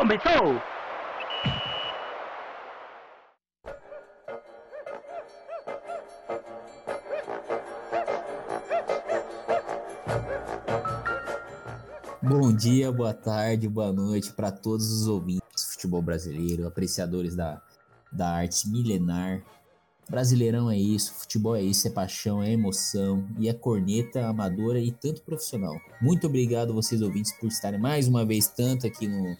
Começou! Bom dia, boa tarde, boa noite para todos os ouvintes do futebol brasileiro, apreciadores da, da arte milenar. Brasileirão é isso, futebol é isso, é paixão, é emoção e é corneta amadora e tanto profissional. Muito obrigado vocês ouvintes por estarem mais uma vez tanto aqui no,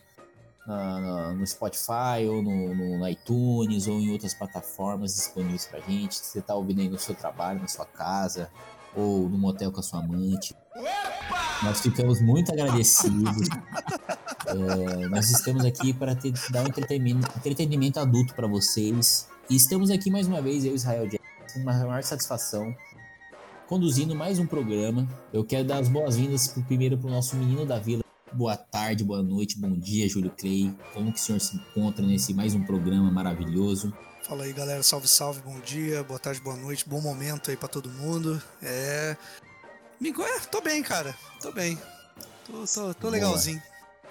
na, no Spotify ou no, no, iTunes ou em outras plataformas disponíveis pra gente. Você tá ouvindo aí no seu trabalho, na sua casa ou no motel com a sua amante. Nós ficamos muito agradecidos. É, nós estamos aqui para ter, dar um entretenimento, entretenimento adulto para vocês. E estamos aqui mais uma vez, eu e Israel Jackson, com uma maior satisfação, conduzindo mais um programa. Eu quero dar as boas-vindas primeiro para o nosso menino da vila. Boa tarde, boa noite, bom dia, Júlio Clay. Como que o senhor se encontra nesse mais um programa maravilhoso? Fala aí, galera. Salve, salve. Bom dia, boa tarde, boa noite. Bom momento aí para todo mundo. É. É, tô bem, cara. Tô bem. Tô, tô, tô legalzinho.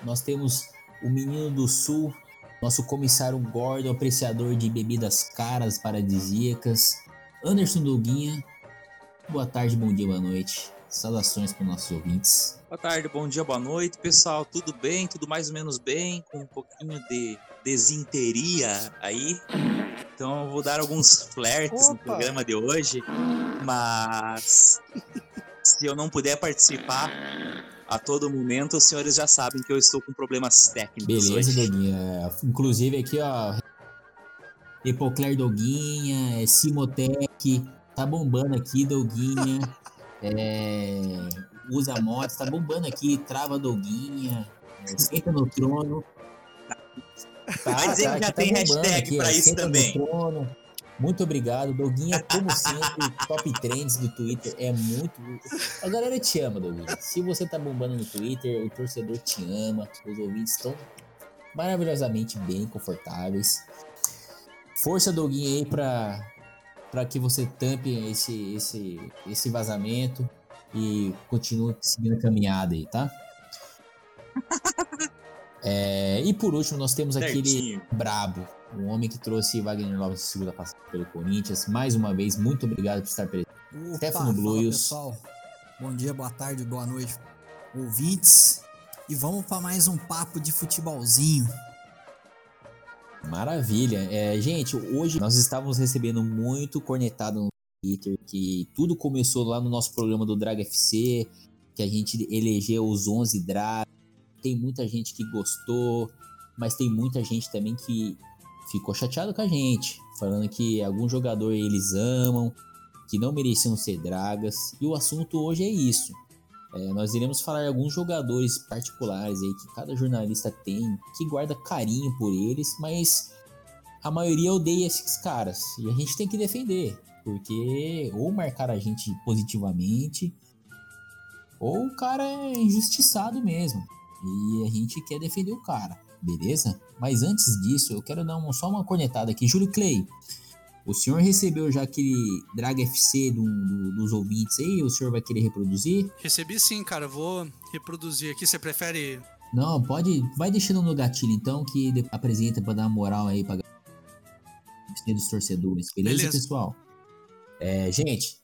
Nós temos o menino do sul, nosso comissário Gordon, apreciador de bebidas caras paradisíacas, Anderson Doguinha. Boa tarde, bom dia, boa noite. Saudações para os nossos ouvintes. Boa tarde, bom dia, boa noite, pessoal. Tudo bem? Tudo mais ou menos bem? Com um pouquinho de desinteria aí. Então eu vou dar alguns flertes Opa. no programa de hoje. Mas se eu não puder participar a todo momento, os senhores já sabem que eu estou com problemas técnicos. Beleza, Doguinha. Inclusive aqui, ó. Epocler Doguinha, Simotec, tá bombando aqui, Doguinha. É, usa motos, tá bombando aqui, trava Doguinha, é, senta no trono. Tá, Mas ele tá, já tem tá hashtag aqui, pra isso também. Muito obrigado, Doguinha, como sempre, top trends do Twitter é muito. A galera te ama, Doguinha. Se você tá bombando no Twitter, o torcedor te ama, os ouvintes estão maravilhosamente bem, confortáveis. Força, Doguinha, aí pra, pra que você tampe esse, esse, esse vazamento e continue seguindo a caminhada aí, tá? É, e por último, nós temos Certinho. aquele brabo, o homem que trouxe Wagner Lopes de segunda passada pelo Corinthians. Mais uma vez, muito obrigado por estar presente. Opa, Stefano Blues. pessoal. Bom dia, boa tarde, boa noite, ouvintes. E vamos para mais um papo de futebolzinho. Maravilha. É, gente, hoje nós estávamos recebendo muito cornetado no Twitter, que tudo começou lá no nosso programa do Drag FC, que a gente elegeu os 11 Drag. Tem muita gente que gostou, mas tem muita gente também que ficou chateado com a gente, falando que algum jogador eles amam, que não mereciam ser dragas. E o assunto hoje é isso. É, nós iremos falar alguns jogadores particulares aí que cada jornalista tem, que guarda carinho por eles, mas a maioria odeia esses caras. E a gente tem que defender, porque ou marcar a gente positivamente, ou o cara é injustiçado mesmo. E a gente quer defender o cara beleza? Mas antes disso, eu quero dar uma, só uma cornetada aqui. Júlio Clay, o senhor recebeu já aquele Drag FC do, do, dos ouvintes aí? O senhor vai querer reproduzir? Recebi sim, cara. Vou reproduzir aqui. Você prefere. Não, pode. Vai deixando no gatilho então, que apresenta pra dar uma moral aí pra dos torcedores. Beleza, beleza. pessoal? É, gente,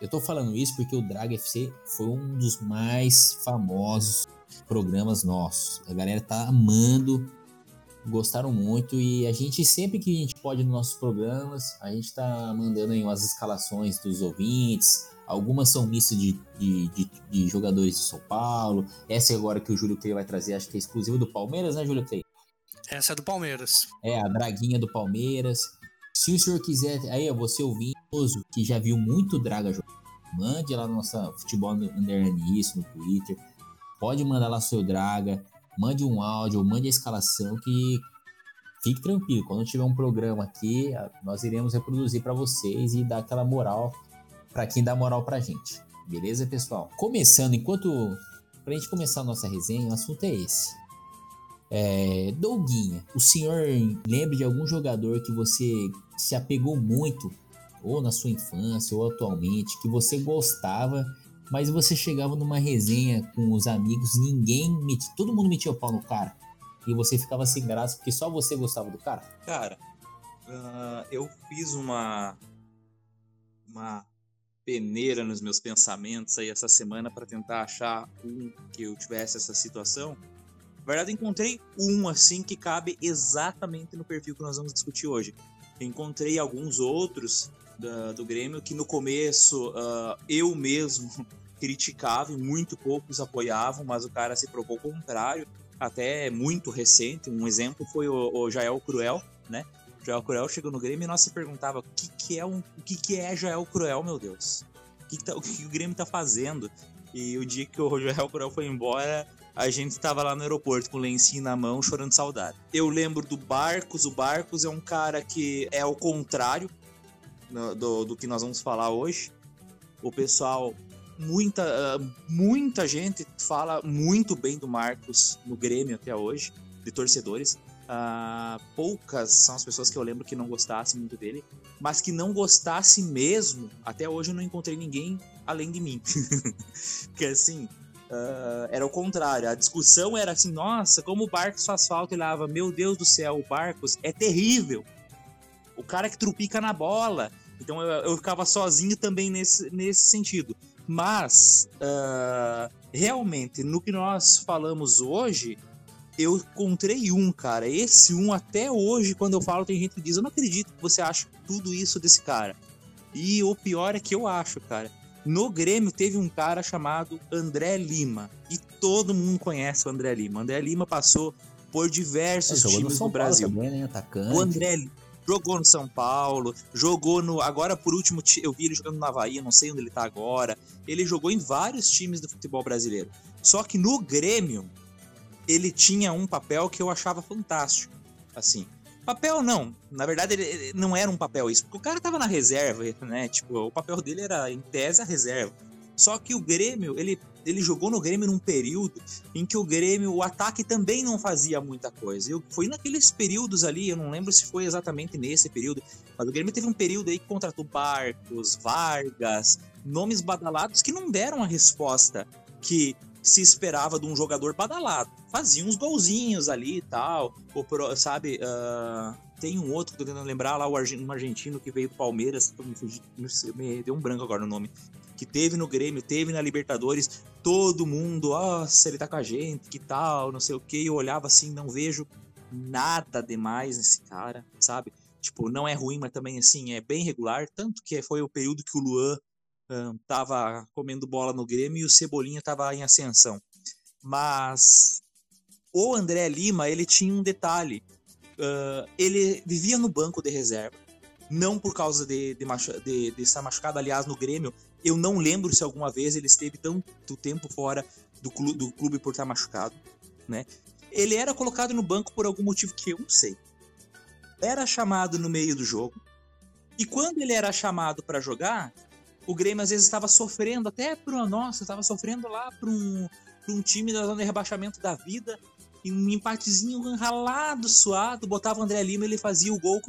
eu tô falando isso porque o Drag FC foi um dos mais famosos programas nossos. A galera tá amando, gostaram muito e a gente sempre que a gente pode nos nossos programas, a gente tá mandando aí umas escalações dos ouvintes. Algumas são mistas de, de, de, de, jogadores de São Paulo. Essa agora que o Júlio Clay vai trazer, acho que é exclusiva do Palmeiras, né, Júlio Clay? Essa é do Palmeiras. É, a draguinha do Palmeiras. Se o senhor quiser, aí você ouvindo que já viu muito draga jogar, mande lá no nossa Futebol Underline isso no Twitter pode mandar lá seu Draga, mande um áudio, mande a escalação que fique tranquilo. Quando tiver um programa aqui, nós iremos reproduzir para vocês e dar aquela moral para quem dá moral pra gente. Beleza, pessoal? Começando, enquanto pra gente começar a nossa resenha, o assunto é esse. É, Douguinha, o senhor lembra de algum jogador que você se apegou muito, ou na sua infância, ou atualmente, que você gostava mas você chegava numa resenha com os amigos, ninguém metia, todo mundo metia o pau no cara. e você ficava sem graça porque só você gostava do cara? Cara, uh, eu fiz uma uma peneira nos meus pensamentos aí essa semana para tentar achar um que eu tivesse essa situação. Na verdade, encontrei um assim que cabe exatamente no perfil que nós vamos discutir hoje. Encontrei alguns outros da, do Grêmio que no começo uh, eu mesmo criticava e muito poucos apoiavam, mas o cara se provou o contrário, até muito recente. Um exemplo foi o, o Jael Cruel, né? O Jael Cruel chegou no Grêmio e nós se perguntava o que, que é um, o que, que é Jael Cruel, meu Deus? O que, que, tá, o que o Grêmio tá fazendo? E o dia que o Jael Cruel foi embora, a gente estava lá no aeroporto com o lencinho na mão, chorando saudade. Eu lembro do Barcos. O Barcos é um cara que é o contrário do, do, que nós vamos falar hoje. O pessoal muita, uh, muita gente fala muito bem do Marcos no Grêmio até hoje, de torcedores. Uh, poucas são as pessoas que eu lembro que não gostassem muito dele, mas que não gostasse mesmo, até hoje eu não encontrei ninguém além de mim. Porque assim, uh, era o contrário. A discussão era assim: nossa, como o Barcos faz falta e lava. Meu Deus do céu, o Barcos é terrível. O cara que trupica na bola. Então eu, eu ficava sozinho também nesse, nesse sentido. Mas, uh, realmente, no que nós falamos hoje, eu encontrei um, cara. Esse um, até hoje, quando eu falo, tem gente que diz: Eu não acredito que você acha tudo isso desse cara. E o pior é que eu acho, cara. No Grêmio teve um cara chamado André Lima. E todo mundo conhece o André Lima. O André Lima passou por diversos é, times do Brasil. Também, né? Atacante. O André, jogou no São Paulo, jogou no. Agora, por último, eu vi ele jogando no Havaí, não sei onde ele tá agora. Ele jogou em vários times do futebol brasileiro. Só que no Grêmio, ele tinha um papel que eu achava fantástico. Assim. Papel não, na verdade ele, ele não era um papel isso, porque o cara tava na reserva, né? Tipo, o papel dele era em tese a reserva. Só que o Grêmio, ele ele jogou no Grêmio num período em que o Grêmio, o ataque também não fazia muita coisa. Eu, foi naqueles períodos ali, eu não lembro se foi exatamente nesse período, mas o Grêmio teve um período aí que contratou Barcos, Vargas, nomes badalados que não deram a resposta que se esperava de um jogador badalado. Fazia uns golzinhos ali e tal, ou, sabe? Uh, tem um outro tô tentando lembrar lá, o um argentino que veio do Palmeiras, me, me deu um branco agora no nome que teve no Grêmio, teve na Libertadores, todo mundo, nossa, ele tá com a gente, que tal, não sei o que. Eu olhava assim, não vejo nada demais nesse cara, sabe? Tipo, não é ruim, mas também assim, é bem regular. Tanto que foi o período que o Luan tava comendo bola no Grêmio e o Cebolinha tava em ascensão. Mas o André Lima, ele tinha um detalhe. Uh, ele vivia no banco de reserva. Não por causa de, de, de, de estar machucado, aliás, no Grêmio, eu não lembro se alguma vez ele esteve tanto tempo fora do clube, do clube por estar machucado, né? Ele era colocado no banco por algum motivo que eu não sei. Era chamado no meio do jogo. E quando ele era chamado para jogar, o Grêmio às vezes estava sofrendo até por uma nossa, estava sofrendo lá para um, um time da zona de rebaixamento da vida e um empatezinho ralado, suado, botava o André Lima, ele fazia o gol,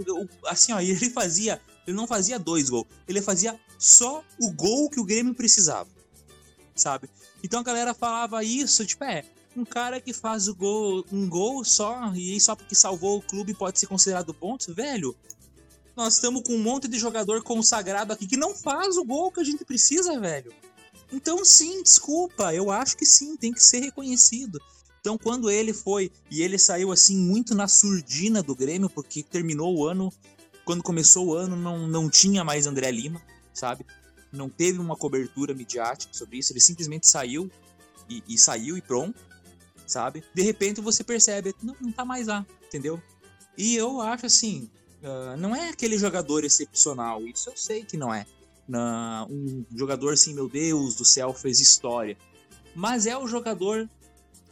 assim, ó, ele fazia, ele não fazia dois gols, ele fazia só o gol que o Grêmio precisava, sabe? Então a galera falava isso, tipo, é, um cara que faz o gol, um gol só, e só porque salvou o clube pode ser considerado ponto, velho. Nós estamos com um monte de jogador consagrado aqui que não faz o gol que a gente precisa, velho. Então, sim, desculpa, eu acho que sim, tem que ser reconhecido. Então, quando ele foi e ele saiu assim muito na surdina do Grêmio, porque terminou o ano, quando começou o ano, não, não tinha mais André Lima, sabe? Não teve uma cobertura midiática sobre isso, ele simplesmente saiu e, e saiu e pronto, sabe? De repente você percebe, não, não tá mais lá, entendeu? E eu acho assim, uh, não é aquele jogador excepcional, isso eu sei que não é. Uh, um jogador assim, meu Deus do céu, fez história. Mas é o jogador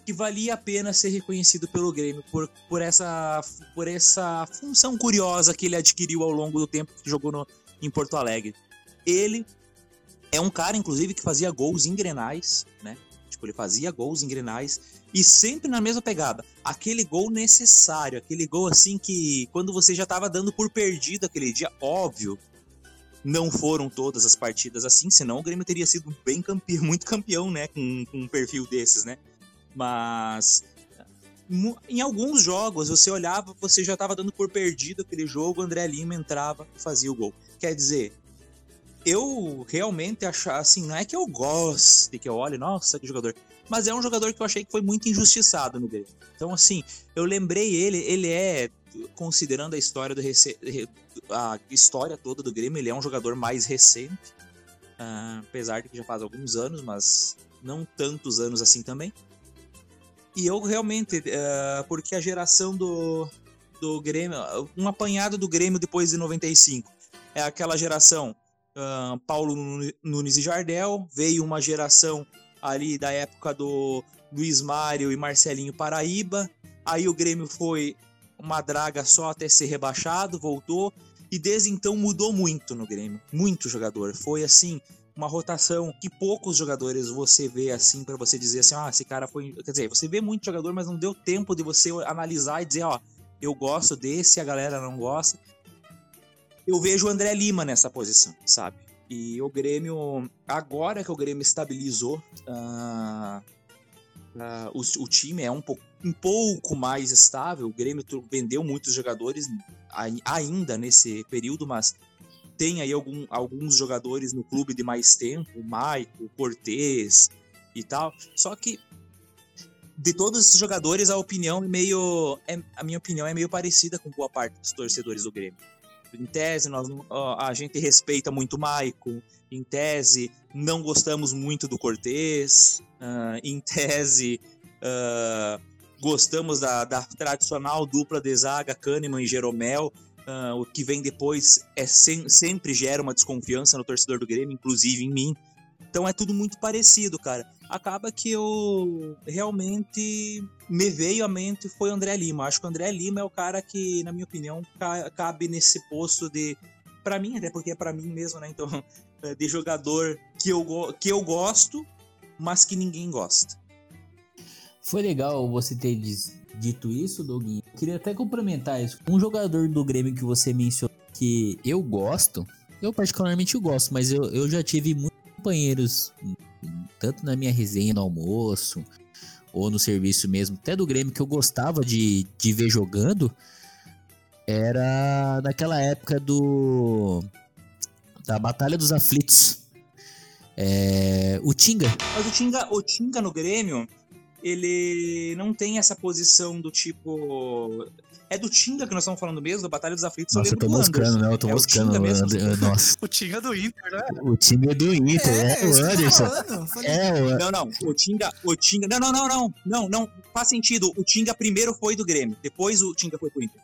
que valia a pena ser reconhecido pelo Grêmio por, por, essa, por essa função curiosa que ele adquiriu ao longo do tempo que jogou no, em Porto Alegre. Ele é um cara, inclusive, que fazia gols em grenais, né? Tipo, ele fazia gols em grenais e sempre na mesma pegada. Aquele gol necessário, aquele gol assim que quando você já estava dando por perdido aquele dia, óbvio, não foram todas as partidas assim, senão o Grêmio teria sido bem campeão, muito campeão, né? Com, com um perfil desses, né? Mas em alguns jogos, você olhava, você já estava dando por perdido aquele jogo, o André Lima entrava e fazia o gol. Quer dizer, eu realmente achar assim, não é que eu goste, que eu olhe, nossa, que jogador. Mas é um jogador que eu achei que foi muito injustiçado no Grêmio. Então, assim, eu lembrei ele, ele é, considerando a história do a história toda do Grêmio, ele é um jogador mais recente. Uh, apesar de que já faz alguns anos, mas não tantos anos assim também. E eu realmente, uh, porque a geração do, do Grêmio, um apanhado do Grêmio depois de 95, é aquela geração uh, Paulo Nunes e Jardel, veio uma geração ali da época do Luiz Mário e Marcelinho Paraíba, aí o Grêmio foi uma draga só até ser rebaixado, voltou, e desde então mudou muito no Grêmio, muito jogador, foi assim, uma rotação que poucos jogadores você vê assim para você dizer assim, ah, esse cara foi, quer dizer, você vê muito jogador, mas não deu tempo de você analisar e dizer, ó, eu gosto desse, a galera não gosta eu vejo o André Lima nessa posição, sabe? E o Grêmio, agora que o Grêmio estabilizou, uh, uh, o, o, time é um um pouco mais estável. O Grêmio vendeu muitos jogadores ainda nesse período, mas tem aí algum, alguns jogadores no clube de mais tempo, o Maico, o Cortez e tal. Só que de todos esses jogadores, a opinião é meio. É, a minha opinião é meio parecida com boa parte dos torcedores do Grêmio. Em tese, nós, a gente respeita muito o Maico. Em tese, não gostamos muito do Cortez. Uh, em tese, uh, gostamos da, da, tradicional dupla de zaga Kahneman e Jeromel. Uh, o que vem depois é sem, sempre gera uma desconfiança no torcedor do Grêmio, inclusive em mim. Então é tudo muito parecido, cara. Acaba que eu realmente me veio à mente foi o André Lima. Acho que o André Lima é o cara que, na minha opinião, cabe nesse posto de. para mim, até porque é para mim mesmo, né? Então, é, de jogador que eu, que eu gosto, mas que ninguém gosta. Foi legal você ter dito isso, Doguinho. Queria até complementar isso. Um jogador do Grêmio que você mencionou que eu gosto, eu particularmente gosto, mas eu, eu já tive muitos companheiros, tanto na minha resenha no almoço, ou no serviço mesmo, até do Grêmio, que eu gostava de, de ver jogando, era naquela época do. da Batalha dos Aflitos. É, o Tinga. Mas o Tinga, o Tinga no Grêmio, ele não tem essa posição do tipo. É do Tinga que nós estamos falando mesmo, da Batalha dos Aflitos. Nossa, eu tô buscando, né? Eu tô é buscando. O mesmo. Nossa. o Tinga é do Inter, né? O Tinga é do Inter, é, é o Anderson. É, o... Não, não. O Tinga, o Tinga. Não, não, não, não. Não, não. Faz sentido. O Tinga primeiro foi do Grêmio, depois o Tinga foi pro Inter.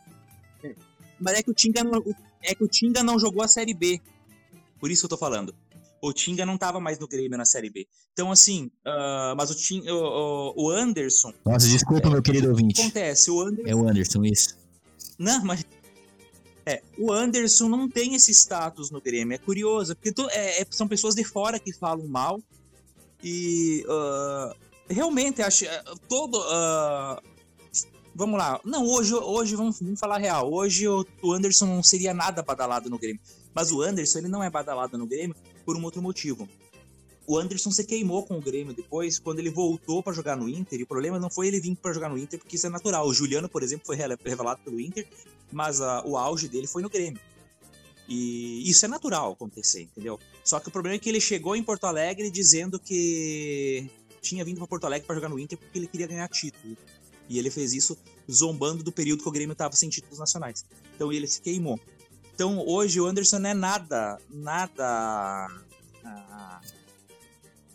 É. Mas é que o Tinga não, é que o Tinga não jogou a Série B. Por isso que eu tô falando. O Tinga não tava mais no Grêmio na Série B. Então, assim, uh, mas o, o, o, Anderson. Nossa, desculpa, é, meu querido ouvinte. Acontece, o Anderson. É o Anderson, isso. Não, mas. É, o Anderson não tem esse status no Grêmio. É curioso, porque tu, é, é, são pessoas de fora que falam mal. E. Uh, realmente, acho. É, todo. Uh, vamos lá. Não, hoje, hoje vamos, vamos falar real. Hoje o, o Anderson não seria nada badalado no Grêmio. Mas o Anderson, ele não é badalado no Grêmio por um outro motivo. O Anderson se queimou com o Grêmio depois, quando ele voltou para jogar no Inter. E o problema não foi ele vir para jogar no Inter, porque isso é natural. O Juliano, por exemplo, foi revelado pelo Inter, mas uh, o auge dele foi no Grêmio. E isso é natural acontecer, entendeu? Só que o problema é que ele chegou em Porto Alegre dizendo que tinha vindo para Porto Alegre para jogar no Inter porque ele queria ganhar título. E ele fez isso zombando do período que o Grêmio estava sem títulos nacionais. Então ele se queimou. Então hoje o Anderson não é nada, nada. Ah,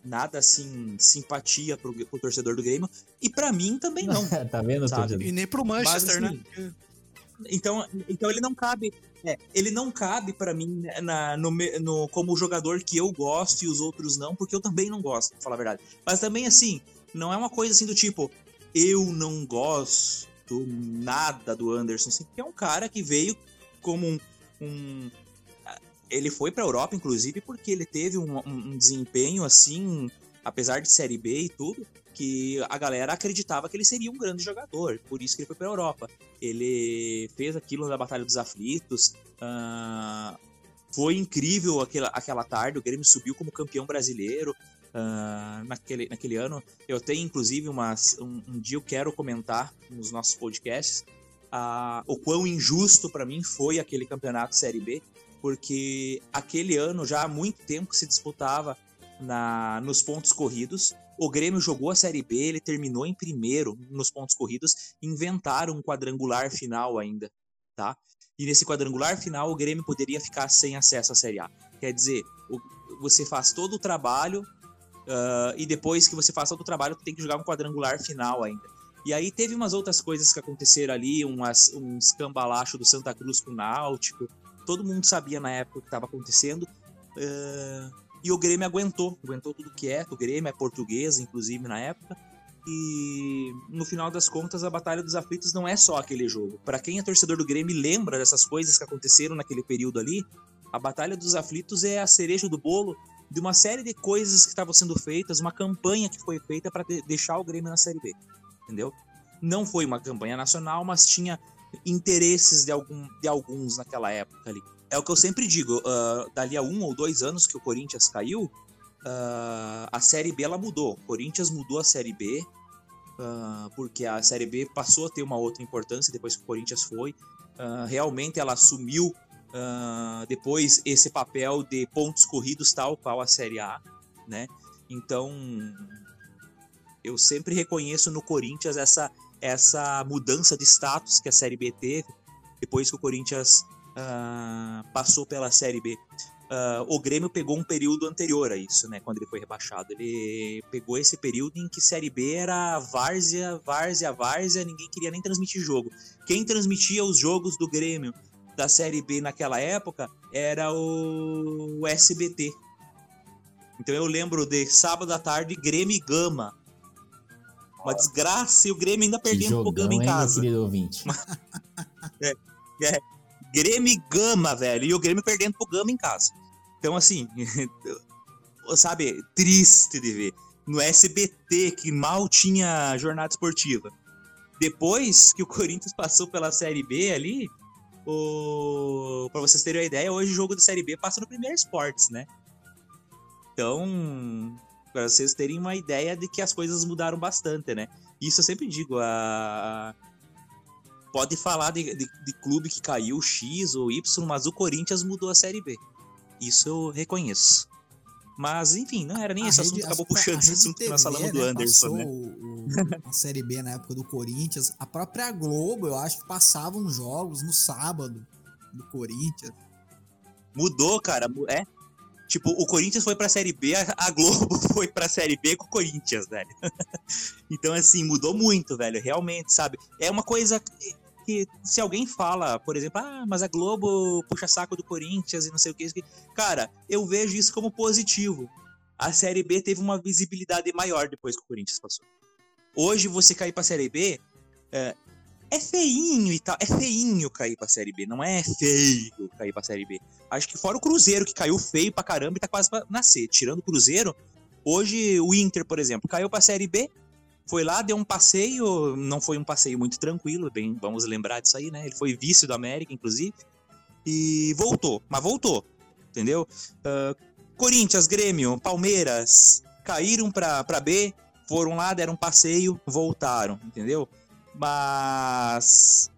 nada assim, simpatia pro, pro torcedor do Grêmio. E para mim também não. tá vendo, sabe? E nem pro Manchester, Mas, assim, né? Então, então ele não cabe. É, ele não cabe para mim na, no, no, como jogador que eu gosto e os outros não, porque eu também não gosto, pra falar a verdade. Mas também, assim, não é uma coisa assim do tipo, eu não gosto nada do Anderson, assim, porque é um cara que veio como um, ele foi para a Europa, inclusive, porque ele teve um, um, desempenho assim, apesar de Série B e tudo, que a galera acreditava que ele seria um grande jogador. Por isso que ele foi para a Europa. Ele fez aquilo na Batalha dos Aflitos. Uh, foi incrível aquela, aquela tarde. O Grêmio subiu como campeão brasileiro. uh, naquele, naquele ano. Eu tenho, inclusive, umas, um, um dia eu quero comentar nos nossos podcasts uh, o quão injusto para mim foi aquele campeonato Série B, porque aquele ano já há muito tempo se disputava na, nos pontos corridos. O Grêmio jogou a Série B, ele terminou em primeiro nos pontos corridos, inventaram um quadrangular final ainda, tá? E nesse quadrangular final o Grêmio poderia ficar sem acesso à Série A. Quer dizer, o, você faz todo o trabalho uh, e depois que você faz todo o trabalho, tem que jogar um quadrangular final ainda. E aí teve umas outras coisas que aconteceram ali, umas, um escambalacho do Santa Cruz com o Náutico. Todo mundo sabia na época o que estava acontecendo. Uh, e o Grêmio aguentou, aguentou tudo quieto. O Grêmio é português, inclusive, na época. E no final das contas, a Batalha dos Aflitos não é só aquele jogo. Para quem é torcedor do Grêmio e lembra dessas coisas que aconteceram naquele período ali, a Batalha dos Aflitos é a cereja do bolo de uma série de coisas que estavam sendo feitas, uma campanha que foi feita para de deixar o Grêmio na Série B entendeu? Não foi uma campanha nacional, mas tinha interesses de, algum, de alguns naquela época ali. É o que eu sempre digo, uh, dali a um ou dois anos que o Corinthians caiu, uh, a Série B ela mudou. O Corinthians mudou a Série B, uh, porque a Série B passou a ter uma outra importância depois que o Corinthians foi. realmente ela assumiu depois esse papel de pontos corridos tal qual a Série A, né? Então, eu sempre reconheço no Corinthians essa, essa mudança de status que a Série B teve depois que o Corinthians uh, passou pela Série B. Uh, o Grêmio pegou um período anterior a isso, né? Quando ele foi rebaixado. Ele pegou esse período em que Série B era várzea, várzea, várzea, ninguém queria nem transmitir jogo. Quem transmitia os jogos do Grêmio da Série B naquela época era o, o SBT. Então eu lembro de sábado à tarde, Grêmio e Gama uma desgraça e o Grêmio ainda perdendo pro Gama em casa. Hein, querido ouvinte? é, é, Grêmio e Gama, velho. E o Grêmio perdendo pro Gama em casa. Então, assim, sabe, triste de ver. No SBT, que mal tinha jornada esportiva. Depois que o Corinthians passou pela Série B ali, o... pra vocês terem uma ideia, hoje o jogo da Série B passa no Primeiro Esportes, né? Então, para vocês terem uma ideia de que as coisas mudaram bastante, né? Isso eu sempre digo, a... pode falar de, de, de clube que caiu X ou Y, mas o Corinthians mudou a Série B. Isso eu reconheço. Mas, enfim, não era nem a esse rede, assunto, acabou puxando esse assunto TV, que nós falamos né, do Anderson, né? O, o, a Série B na época do Corinthians. A própria Globo, eu acho que passavam jogos no sábado do Corinthians. Mudou, cara. É, Tipo, o Corinthians foi pra Série B, a Globo foi pra Série B com o Corinthians, velho. então, assim, mudou muito, velho, realmente, sabe? É uma coisa que, se alguém fala, por exemplo, ah, mas a Globo puxa saco do Corinthians e não sei o que, cara, eu vejo isso como positivo. A Série B teve uma visibilidade maior depois que o Corinthians passou. Hoje, você cair pra Série B, é, é feinho e tal. É feinho cair pra Série B. Não é feio cair pra Série B. Acho que fora o Cruzeiro, que caiu feio pra caramba e tá quase pra nascer. Tirando o Cruzeiro, hoje o Inter, por exemplo, caiu pra Série B. Foi lá, deu um passeio. Não foi um passeio muito tranquilo, bem, vamos lembrar disso aí, né? Ele foi vice do América, inclusive. E voltou. Mas voltou. Entendeu? Uh, Corinthians, Grêmio, Palmeiras caíram pra, pra B. Foram lá, deram um passeio, voltaram. Entendeu? Mas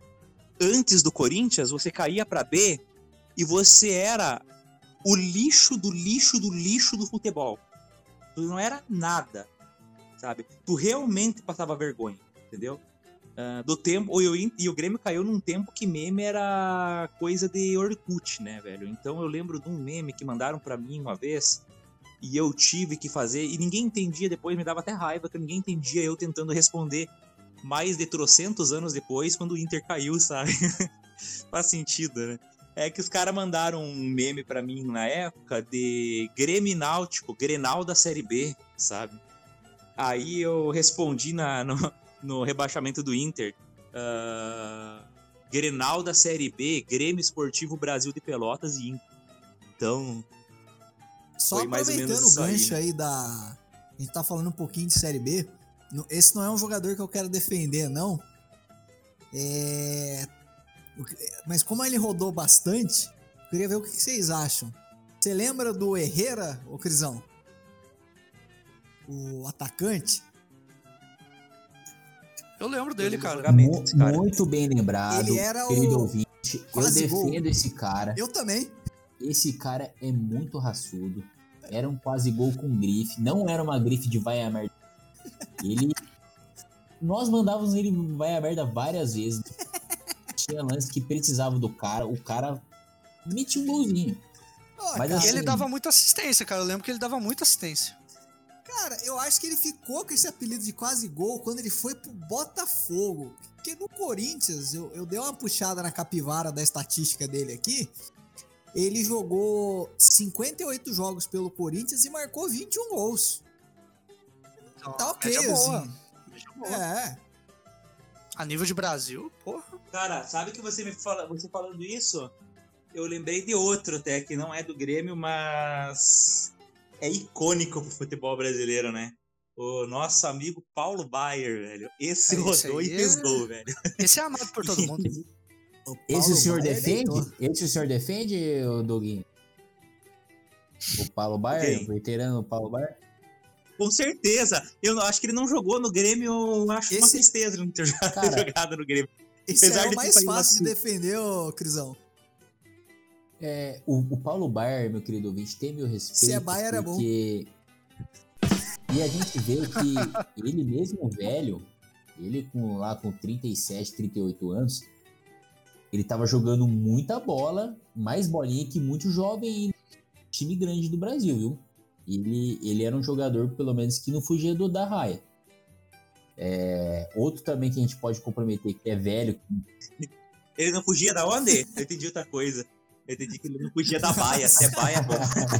antes do Corinthians, você caía para B e você era o lixo do lixo do lixo do futebol. Tu não era nada, sabe? Tu realmente passava vergonha, entendeu? Uh, do tempo, e o Grêmio caiu num tempo que meme era coisa de Orkut, né, velho? Então eu lembro de um meme que mandaram para mim uma vez e eu tive que fazer e ninguém entendia depois, me dava até raiva que ninguém entendia eu tentando responder mais de trocentos anos depois, quando o Inter caiu, sabe? Faz sentido, né? É que os caras mandaram um meme para mim na época de Grêmio Náutico, Grenal da Série B, sabe? Aí eu respondi na, no, no rebaixamento do Inter. Uh, Grenal da Série B, Grêmio Esportivo Brasil de Pelotas e Inter. Então. Só foi mais aproveitando ou menos o gancho aí, né? aí da. A gente tá falando um pouquinho de Série B. Esse não é um jogador que eu quero defender, não. É... Mas como ele rodou bastante, eu queria ver o que vocês acham. Você lembra do Herrera, ô Crisão? o atacante. Eu lembro dele, Eu cara. vagamente Mu- desse cara. Muito bem lembrado, Ele era querido o ouvinte. Eu quase gol. defendo esse cara. Eu também. Esse cara é muito raçudo. Era um quase gol com grife. Não era uma grife de vai a merda. Ele. Nós mandávamos ele vai a merda várias vezes. Tinha lance que precisava do cara. O cara metia um golzinho. Ó, Mas cara, E ele assim- dava muita assistência, cara. Eu lembro que ele dava muita assistência. Cara, eu acho que ele ficou com esse apelido de quase gol quando ele foi pro Botafogo. Porque no Corinthians, eu, eu dei uma puxada na capivara da estatística dele aqui. Ele jogou 58 jogos pelo Corinthians e marcou 21 gols. Então, Tá ok, média boa. assim. Média boa. É. A nível de Brasil, porra. Cara, sabe que você me fala, você falando isso, eu lembrei de outro até que não é do Grêmio, mas é icônico pro futebol brasileiro, né? O nosso amigo Paulo Baier, velho. Esse É, esse rodou e fez é- gol, velho. Esse é amado por todo mundo. O Esse o senhor Baier defende? deitou. Esse o senhor defende, Doguinho? O Paulo Baier, o veterano Paulo Baier? Com certeza. Eu acho que ele não jogou no Grêmio, eu acho uma Esse- tristeza ele não ter jogado, Cara, jogado no Grêmio. Esse Apesar é de o mais fácil de defender, ô Crisão. É, o, o Paulo Baier, meu querido ouvinte, tem meu respeito. Se é Baier, é bom. porque... E a gente vê que ele mesmo velho, ele com, lá com 37, 38 anos, ele tava jogando muita bola, mais bolinha que muito jovem em time grande do Brasil, viu? Ele, ele era um jogador, pelo menos, que não fugia do da raia. É, outro também que a gente pode comprometer, que é velho, Ele não fugia da onde? Eu entendi outra coisa. Eu entendi que ele não fugia da baia. Se é baia, é bom.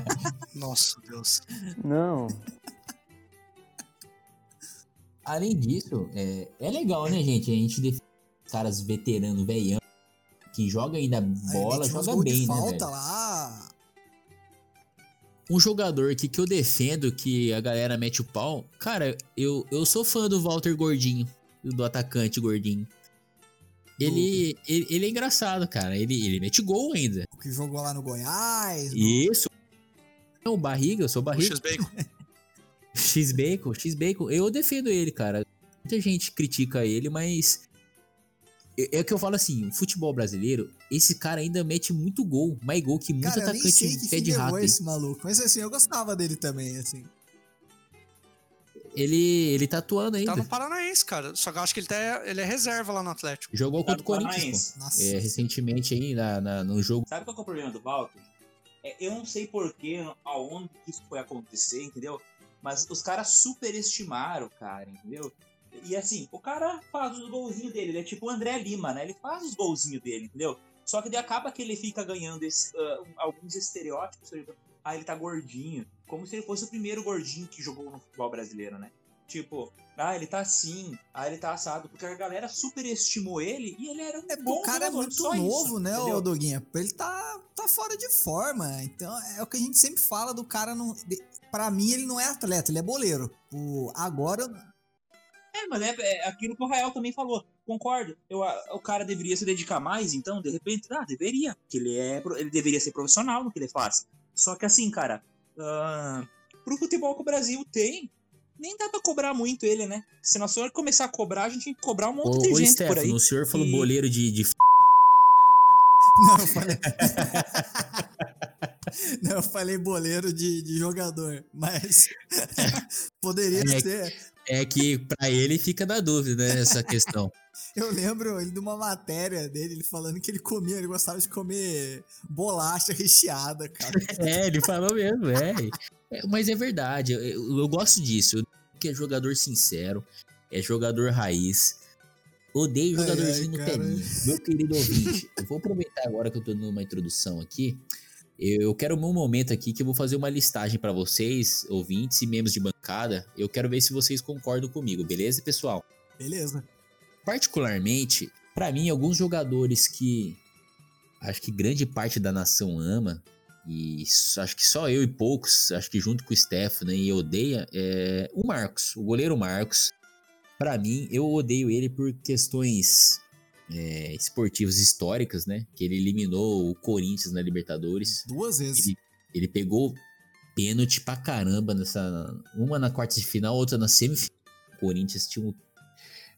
Nossa, Deus. Não. Além disso, é, é legal, né, gente? A gente defende caras veteranos, velhão, que joga ainda bola, joga bem, né, falta velho? lá. Um jogador aqui que eu defendo, que a galera mete o pau, cara, eu, eu sou fã do Walter Gordinho, do atacante Gordinho. Ele, ele, ele é engraçado, cara. Ele, ele mete gol ainda. O que jogou lá no Goiás. no- Isso. Não, barriga, eu sou barriga. X-Bacon. X-Bacon, X-Bacon, eu defendo ele, cara. Muita gente critica ele, mas. É é o que eu falo assim: o futebol brasileiro, esse cara ainda mete muito gol, mais gol que muito Cara, eu nem sei atacante que pé de rato. aí. esse maluco. Mas assim, eu gostava dele também, assim. Ele, ele tá atuando ainda. Tá no Paranaense, cara. Só que eu acho que ele, tá, ele é reserva lá no Atlético. Jogou Tá contra o Corinthians. É, recentemente aí na, na- no jogo. Sabe qual é o problema do Walter? É, eu não sei porquê, aonde que isso foi acontecer, entendeu? Mas os caras superestimaram o cara, entendeu? E assim, o cara faz os golzinhos dele, ele é tipo o André Lima, né? Ele faz os golzinhos dele, entendeu? Só que daí acaba que ele fica ganhando esse, um- alguns estereótipos. Ah, ele tá gordinho. Como se ele fosse o primeiro gordinho que jogou no futebol brasileiro, né? Tipo, ah, ele tá assim, ah, ele tá assado. Porque a galera superestimou ele e ele era um É, bom o cara é jogador, muito só isso, novo, né, entendeu? Doguinha? Ele tá, tá fora de forma. Então, é o que a gente sempre fala do cara não. de- Pra mim, ele não é atleta, ele é boleiro. O, agora, É, mas é, é aquilo que o Rael também falou. Concordo. Eu, a- o cara deveria se dedicar mais, então, de repente, ah, deveria. Porque ele é. Ele deveria ser profissional no que ele faz. Só que assim, cara, ah, pro futebol que o Brasil tem, nem dá pra cobrar muito ele, né? Se nós for começar a cobrar, a gente tem que cobrar um monte Ô, de ô gente por aí. Stefano, o senhor falou E- boleiro de, de f- Não, eu falei. Não, eu falei boleiro de, de jogador, mas poderia É. ser. É que pra ele fica na dúvida, né, essa questão. Eu lembro ele de uma matéria dele, ele falando que ele comia, ele gostava de comer bolacha recheada, cara. É, ele falou mesmo, é. É, Mas é verdade, eu, eu- eu gosto disso. Que é jogador sincero, é jogador raiz. Odeio jogadorzinho no telinho. Meu querido ouvinte, eu vou aproveitar agora que eu tô dando uma introdução aqui. Eu quero um momento aqui que eu vou fazer uma listagem pra vocês, ouvintes e membros de Eu quero ver se vocês concordam comigo, beleza, pessoal? Beleza. particularmente, pra mim, alguns jogadores que acho que grande parte da nação ama, e acho que só eu e poucos, acho que junto com o Stefano e odeia, é o Marcos, o goleiro Marcos. Pra mim, eu odeio ele por questões é, esportivas históricas, né? Que ele eliminou o Corinthians na Libertadores. Duas vezes. Ele, ele pegou pênalti pra caramba nessa. Uma na quarta de final, outra na semifinal. O Corinthians tinha um...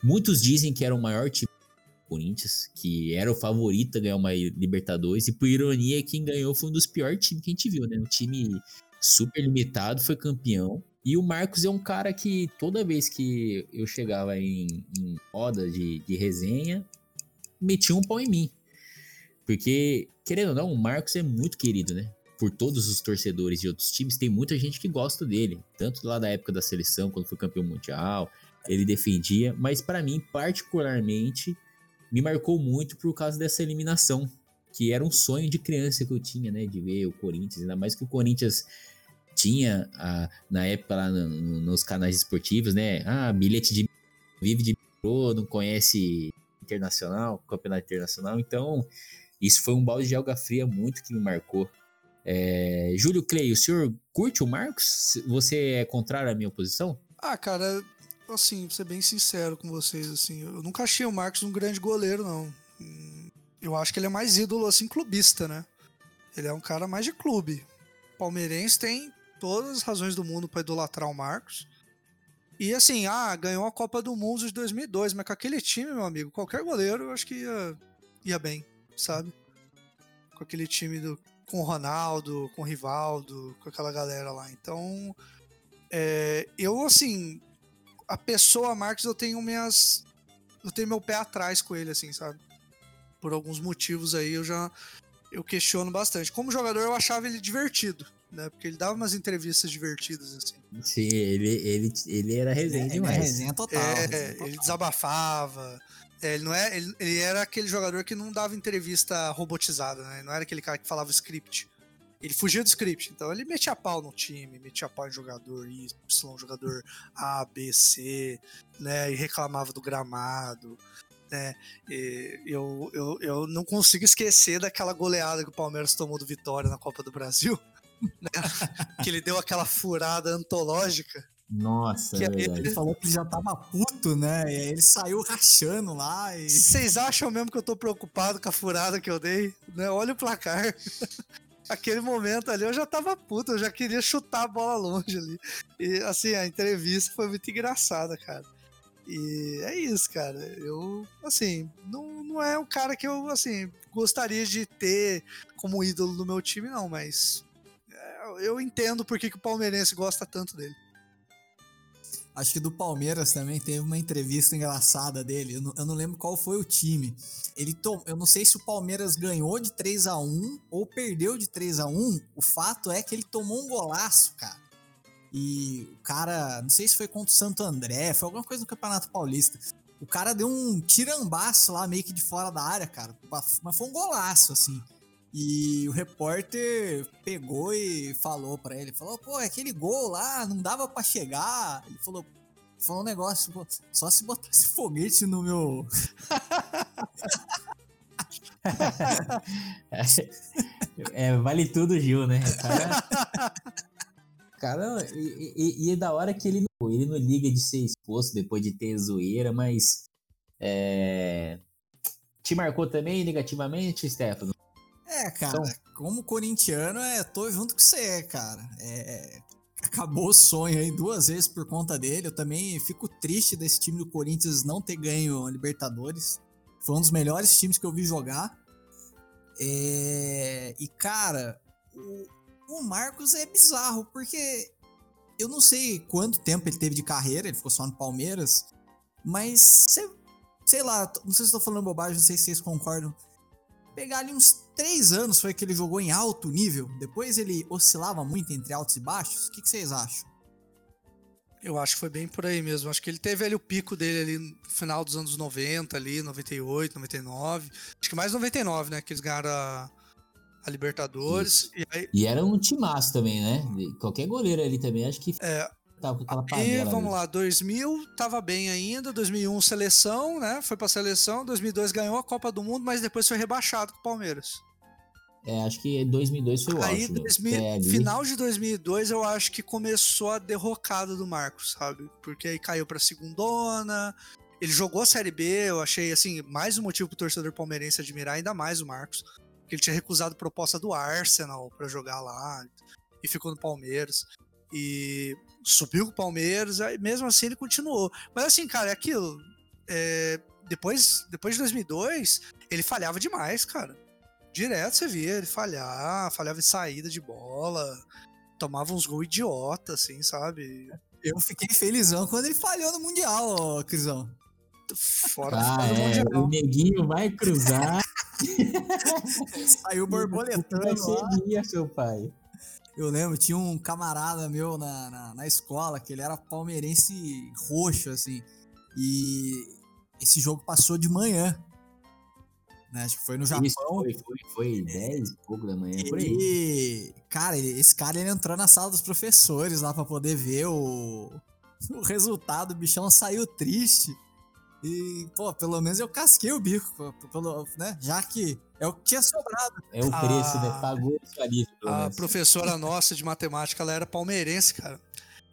Muitos dizem que era o maior time do Corinthians, que era o favorito a ganhar uma Libertadores, e por ironia, quem ganhou foi um dos piores times que a gente viu, né? Um time super limitado, foi campeão. E o Marcos é um cara que toda vez que eu chegava em, em roda de, de resenha, metia um pau em mim. Porque, querendo ou não, o Marcos é muito querido, né? Por todos os torcedores de outros times, tem muita gente que gosta dele. Tanto lá da época da seleção, quando foi campeão mundial, ele defendia. Mas para mim, particularmente, me marcou muito por causa dessa eliminação. Que era um sonho de criança que eu tinha, né? De ver o Corinthians. Ainda mais que o Corinthians tinha, a, na época lá no, no, nos canais esportivos, né? Ah, bilhete de vive de não conhece internacional, campeonato internacional. Então, isso foi um balde de alga fria muito que me marcou. É, Júlio Clay, o senhor curte o Marcos? Você é contrário à minha posição? Ah, cara, assim, vou ser bem sincero com vocês, assim, eu nunca achei o Marcos um grande goleiro, não. Eu acho que ele é mais ídolo, assim, clubista, né? Ele é um cara mais de clube. palmeirense tem todas as razões do mundo para idolatrar o Marcos. E assim, ah, ganhou a Copa do Mundo de 2002, mas com aquele time, meu amigo, qualquer goleiro eu acho que ia, ia bem, sabe? Com aquele time do, com o Ronaldo, com o Rivaldo, com aquela galera lá. Então, é, eu assim, a pessoa Marcos eu tenho minhas. Eu tenho meu pé atrás com ele, assim, sabe? Por alguns motivos aí eu já. Eu questiono bastante. Como jogador, eu achava ele divertido né? Porque ele dava umas entrevistas divertidas, assim. Sim, ele, ele, ele era resenha é, demais. resenha total. É, resenha total. ele desabafava. É, ele, não é, ele, ele, era aquele jogador que não dava entrevista robotizada, né? Não era aquele cara que falava script. Ele fugia do script, então ele metia pau no time, metia pau em jogador Y, jogador A, B, C, né? E reclamava do gramado. Né? E eu, eu, eu não consigo esquecer daquela goleada que o Palmeiras tomou do Vitória na Copa do Brasil né? que ele deu aquela furada antológica. Nossa, que é ele falou que ele já tava puto, né? E aí ele saiu rachando lá. E... Vocês acham mesmo que eu tô preocupado com a furada que eu dei? Né? Olha o placar. Aquele momento ali eu já tava puto, eu já queria chutar a bola longe ali. E assim, a entrevista foi muito engraçada, cara. E é isso, cara. Eu, assim, não, não é um cara que eu, assim, gostaria de ter como ídolo do meu time, não, mas eu entendo por que, que o palmeirense gosta tanto dele. Acho que do Palmeiras também teve uma entrevista engraçada dele. Eu não, eu não lembro qual foi o time. Ele tom, eu não sei se o Palmeiras ganhou de 3 a 1 ou perdeu de 3 a 1 O fato é que ele tomou um golaço, cara. E o cara, não sei se foi contra o Santo André, foi alguma coisa no Campeonato Paulista. O cara deu um tirambaço lá, meio que de fora da área, cara. Mas foi um golaço, assim. E o repórter pegou e falou para ele, falou, pô, aquele gol lá, não dava para chegar. Ele falou, falou um negócio, pô, só se botasse foguete no meu... é, vale tudo, Gil, né? Cara, cara e, e, e, é da hora que ele não, ele não liga de ser exposto depois de ter zoeira, mas é... te marcou também negativamente, Stefano? É, cara, então, como corintiano, é, tô junto com você, cara. É, acabou o sonho aí duas vezes por conta dele. Eu também fico triste desse time do Corinthians não ter ganho a Libertadores. Foi um dos melhores times que eu vi jogar. É, e, cara, o, o Marcos é bizarro, porque eu não sei quanto tempo ele teve de carreira, ele ficou só no Palmeiras, mas sei lá, não sei se estou falando bobagem, não sei se vocês concordam. Pegar ali uns três anos foi que ele jogou em alto nível. Depois ele oscilava muito entre altos e baixos. O que, que vocês acham? Eu acho que foi bem por aí mesmo. Acho que ele teve ali o pico dele ali no final dos anos 90, ali, 98, 99. Acho que mais 99, né? Que eles ganharam a, a Libertadores. E, aí... e, era um timaço também, né? Qualquer goleiro ali também, acho que. É, tava com aquela E vamos lá, 2000 tava bem ainda, 2001 seleção, né? Foi pra seleção, 2002 ganhou a Copa do Mundo, mas depois foi rebaixado com o Palmeiras. É, acho que 2002 foi o Aí, 2000, é, final de 2002, eu acho que começou a derrocada do Marcos, sabe? Porque aí caiu pra segundona, ele jogou a Série B, eu achei, assim, mais um motivo pro torcedor palmeirense admirar ainda mais o Marcos, porque ele tinha recusado proposta do Arsenal para jogar lá. e ficou no Palmeiras. E subiu com o Palmeiras, aí mesmo assim ele continuou. Mas assim, cara, é aquilo. É, depois, depois de 2002, ele falhava demais, cara. Direto você via ele falhar, falhava em saída de bola, tomava uns gols idiota, assim, sabe? Eu fiquei felizão quando ele falhou no Mundial, ó, Crisão. Fora, ah, fora é, o neguinho vai cruzar. Saiu borboletando. Vai ser seu pai. Eu lembro, tinha um camarada meu na, na, na, escola que ele era palmeirense roxo, assim. E esse jogo passou de manhã. Né? Acho que foi no Japão. Isso, foi, foi, foi 10 e pouco da manhã, por aí. E, cara, esse cara ele entrou na sala dos professores lá para poder ver o, o resultado. O bichão saiu triste. E, pô, pelo menos eu casquei o bico, pelo, né? Já que é o que tinha sobrado. É o preço, né? Pagou isso ali. A professora nossa de matemática, ela era palmeirense, cara.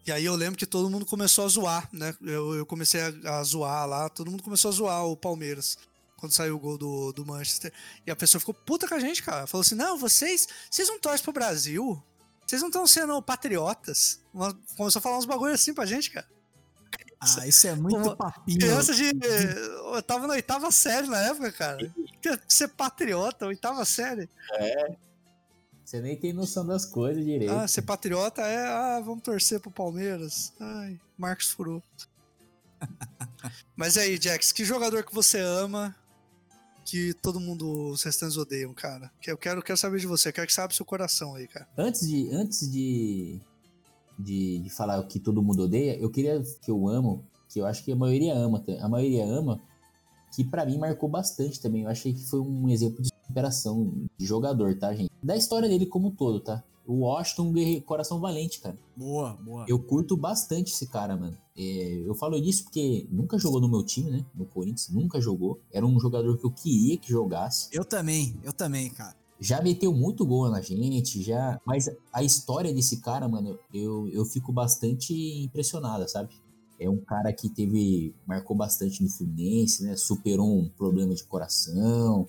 E aí eu lembro que todo mundo começou a zoar, né? Eu, eu comecei a, a, zoar lá, todo mundo começou a zoar o Palmeiras. Quando saiu o gol do, do Manchester. E a pessoa ficou puta com a gente, cara. Falou assim: não, vocês, vocês não torcem pro Brasil? Vocês não estão sendo patriotas? Começou a falar uns bagulho assim pra gente, cara. Ah, isso é muito Uma papinho. Criança de. Eu tava na oitava série na época, cara. Ser patriota, oitava série. É. Você nem tem noção das coisas direito. Ah, ser patriota é. Ah, vamos torcer pro Palmeiras. Ai, Marcos furou. Mas aí, Jax, que jogador que você ama que todo mundo, os restantes odeiam, cara? Que eu quero, quero saber de você, eu quero que sabe seu coração aí, cara. Antes de, antes de de, de falar o que todo mundo odeia, eu queria que eu amo, que eu acho que a maioria ama, a maioria ama, que para mim marcou bastante também. Eu achei que foi um exemplo de superação de jogador, tá, gente? Da história dele como um todo, tá? O Washington Coração Valente, cara. Boa, boa. Eu curto bastante esse cara, mano. É, eu falo disso porque nunca jogou no meu time, né? No Corinthians, nunca jogou. Era um jogador que eu queria que jogasse. Eu também, eu também, cara já meteu muito gol na gente, já. Mas a história desse cara, mano, eu, eu fico bastante impressionada, sabe? É um cara que teve. marcou bastante no Fluminense, né? Superou um problema de coração.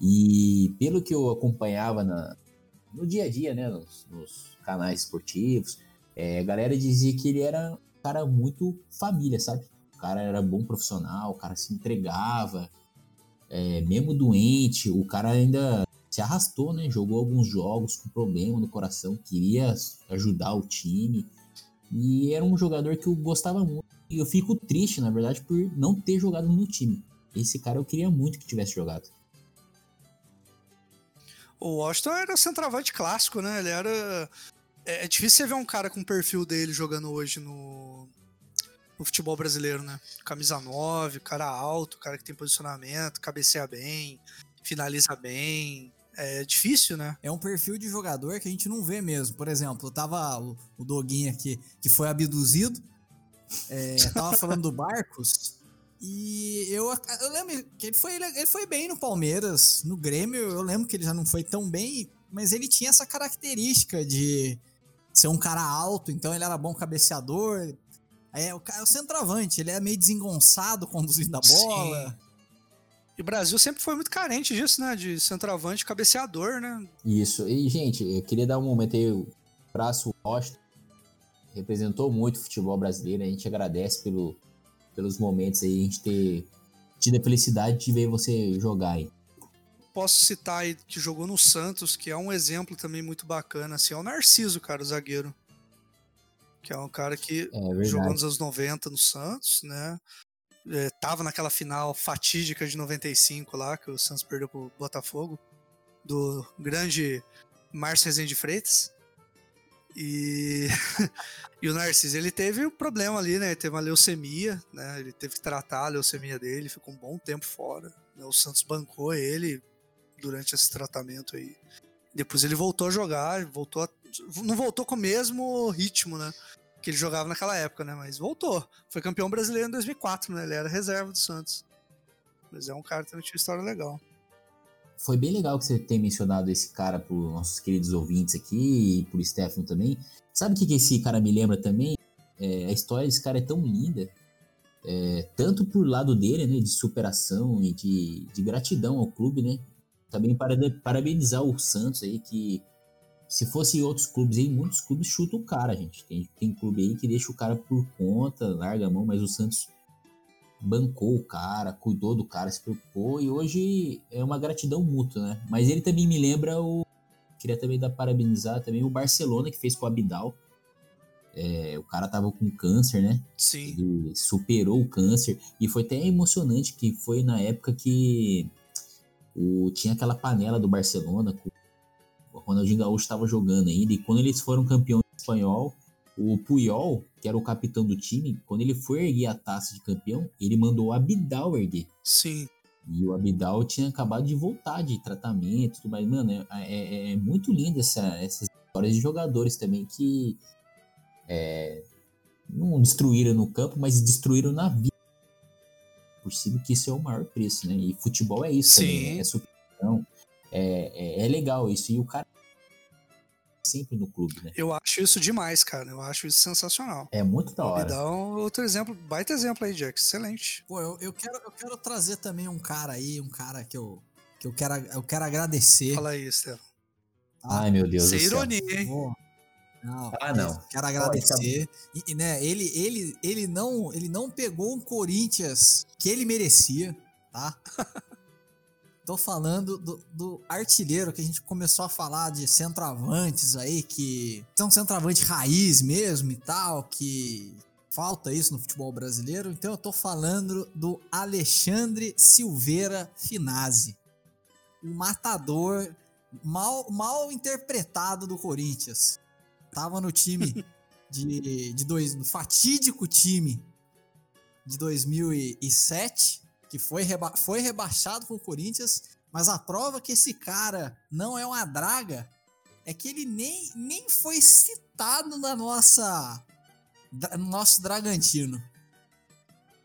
E pelo que eu acompanhava na, no dia a dia, né? Nos, nos canais esportivos, é, a galera dizia que ele era um cara muito família, sabe? O cara era bom profissional, o cara se entregava. É, mesmo doente, o cara ainda se arrastou, né? Jogou alguns jogos com problema no coração, queria ajudar o time. E era um jogador que eu gostava muito. E eu fico triste, na verdade, por não ter jogado no time. Esse cara eu queria muito que tivesse jogado. O Washington era centroavante clássico, né? Ele era. É, é difícil você ver um cara com o perfil dele jogando hoje no, no futebol brasileiro, né? Camisa 9, cara alto, cara que tem posicionamento, cabeceia bem, finaliza bem, é difícil, né? É um perfil de jogador que a gente não vê mesmo. Por exemplo, tava o, o Doguinho aqui, que foi abduzido. É, tava falando do Barcos. E eu, eu lembro que ele foi, ele foi bem no Palmeiras. No Grêmio, eu lembro que ele já não foi tão bem, mas ele tinha essa característica de ser um cara alto, então ele era bom cabeceador. É, o, é o centroavante, ele é meio desengonçado conduzindo a bola. Sim. E o Brasil sempre foi muito carente disso, né? De centroavante cabeceador, né? Isso. E, gente, eu queria dar um momento aí, o braço Washington representou muito o futebol brasileiro. A gente agradece pelo, pelos momentos aí, a gente ter tido a felicidade de ver você jogar aí. Posso citar aí que jogou no Santos, que é um exemplo também muito bacana, assim, é o Narciso, cara, o zagueiro. Que é um cara que é, jogou nos anos 90 no Santos, né? É, tava naquela final fatídica de 95 lá, que o Santos perdeu pro Botafogo, do grande Márcio Rezende Freitas. E, e o Narciso, ele teve um problema ali, né? Ele teve uma leucemia, né? Ele teve que tratar a leucemia dele, ficou um bom tempo fora. Né? O Santos bancou ele durante esse tratamento aí. Depois ele voltou a jogar, voltou a... não voltou com o mesmo ritmo, né? Que ele jogava naquela época, né? Mas voltou. Foi campeão brasileiro em 2004, né? Ele era reserva do Santos. Mas é um cara que também tinha história legal. Foi bem legal que você tenha mencionado esse cara para nossos queridos ouvintes aqui e pro Stefano também. Sabe o que, que esse cara me lembra também? É, a história desse cara é tão linda, é, tanto por lado dele, né, de superação e de, de gratidão ao clube, né? Também para parabenizar o Santos aí, que se fosse em outros clubes aí, muitos clubes chutam o cara, gente. Tem, tem clube aí que deixa o cara por conta, larga a mão, mas o Santos bancou o cara, cuidou do cara, se preocupou e hoje é uma gratidão mútua, né? Mas ele também me lembra o. Queria também dar parabenizar também o Barcelona que fez com o Abidal. É, o cara tava com câncer, né? Sim. Ele superou o câncer e foi até emocionante que foi na época que o, tinha aquela panela do Barcelona com o Ronaldinho Gaúcho estava jogando ainda e quando eles foram campeão espanhol, o Puyol, que era o capitão do time, quando ele foi erguer a taça de campeão, ele mandou o Abidal erguer. Sim. E o Abidal tinha acabado de voltar de tratamento, tudo mais. Mano, é, é, é muito lindo essa, essas histórias de jogadores também que é, não destruíram no campo, mas destruíram na vida. Por cima que isso é o maior preço, né? E futebol é isso Sim. também, né? é superação. É, é, é legal isso. E o cara sempre no clube, né? Eu acho isso demais, cara. Eu acho isso sensacional. É muito da Me hora. dá um outro exemplo, baita exemplo aí, Jack. Excelente. Pô, eu, eu, quero, eu quero trazer também um cara aí, um cara que eu, que eu, quero, eu quero agradecer. Fala aí, Estela. Ai, meu Deus Sem do céu. ironia, hein? Pô, Não, Ah, não. Quero agradecer. E, e, né, ele, ele, ele, não, ele não pegou um Corinthians que ele merecia, tá? Tô falando do, do artilheiro que a gente começou a falar de centroavantes aí, que são centroavante raiz mesmo e tal, que falta isso no futebol brasileiro. Então eu tô falando do Alexandre Silveira Finazzi. O matador mal, mal interpretado do Corinthians. Tava no time de, de dois, no fatídico time de 2007, que foi, reba foi rebaixado com o Corinthians, mas a prova que esse cara não é uma draga é que ele nem, nem foi citado na nossa no nosso Dragantino.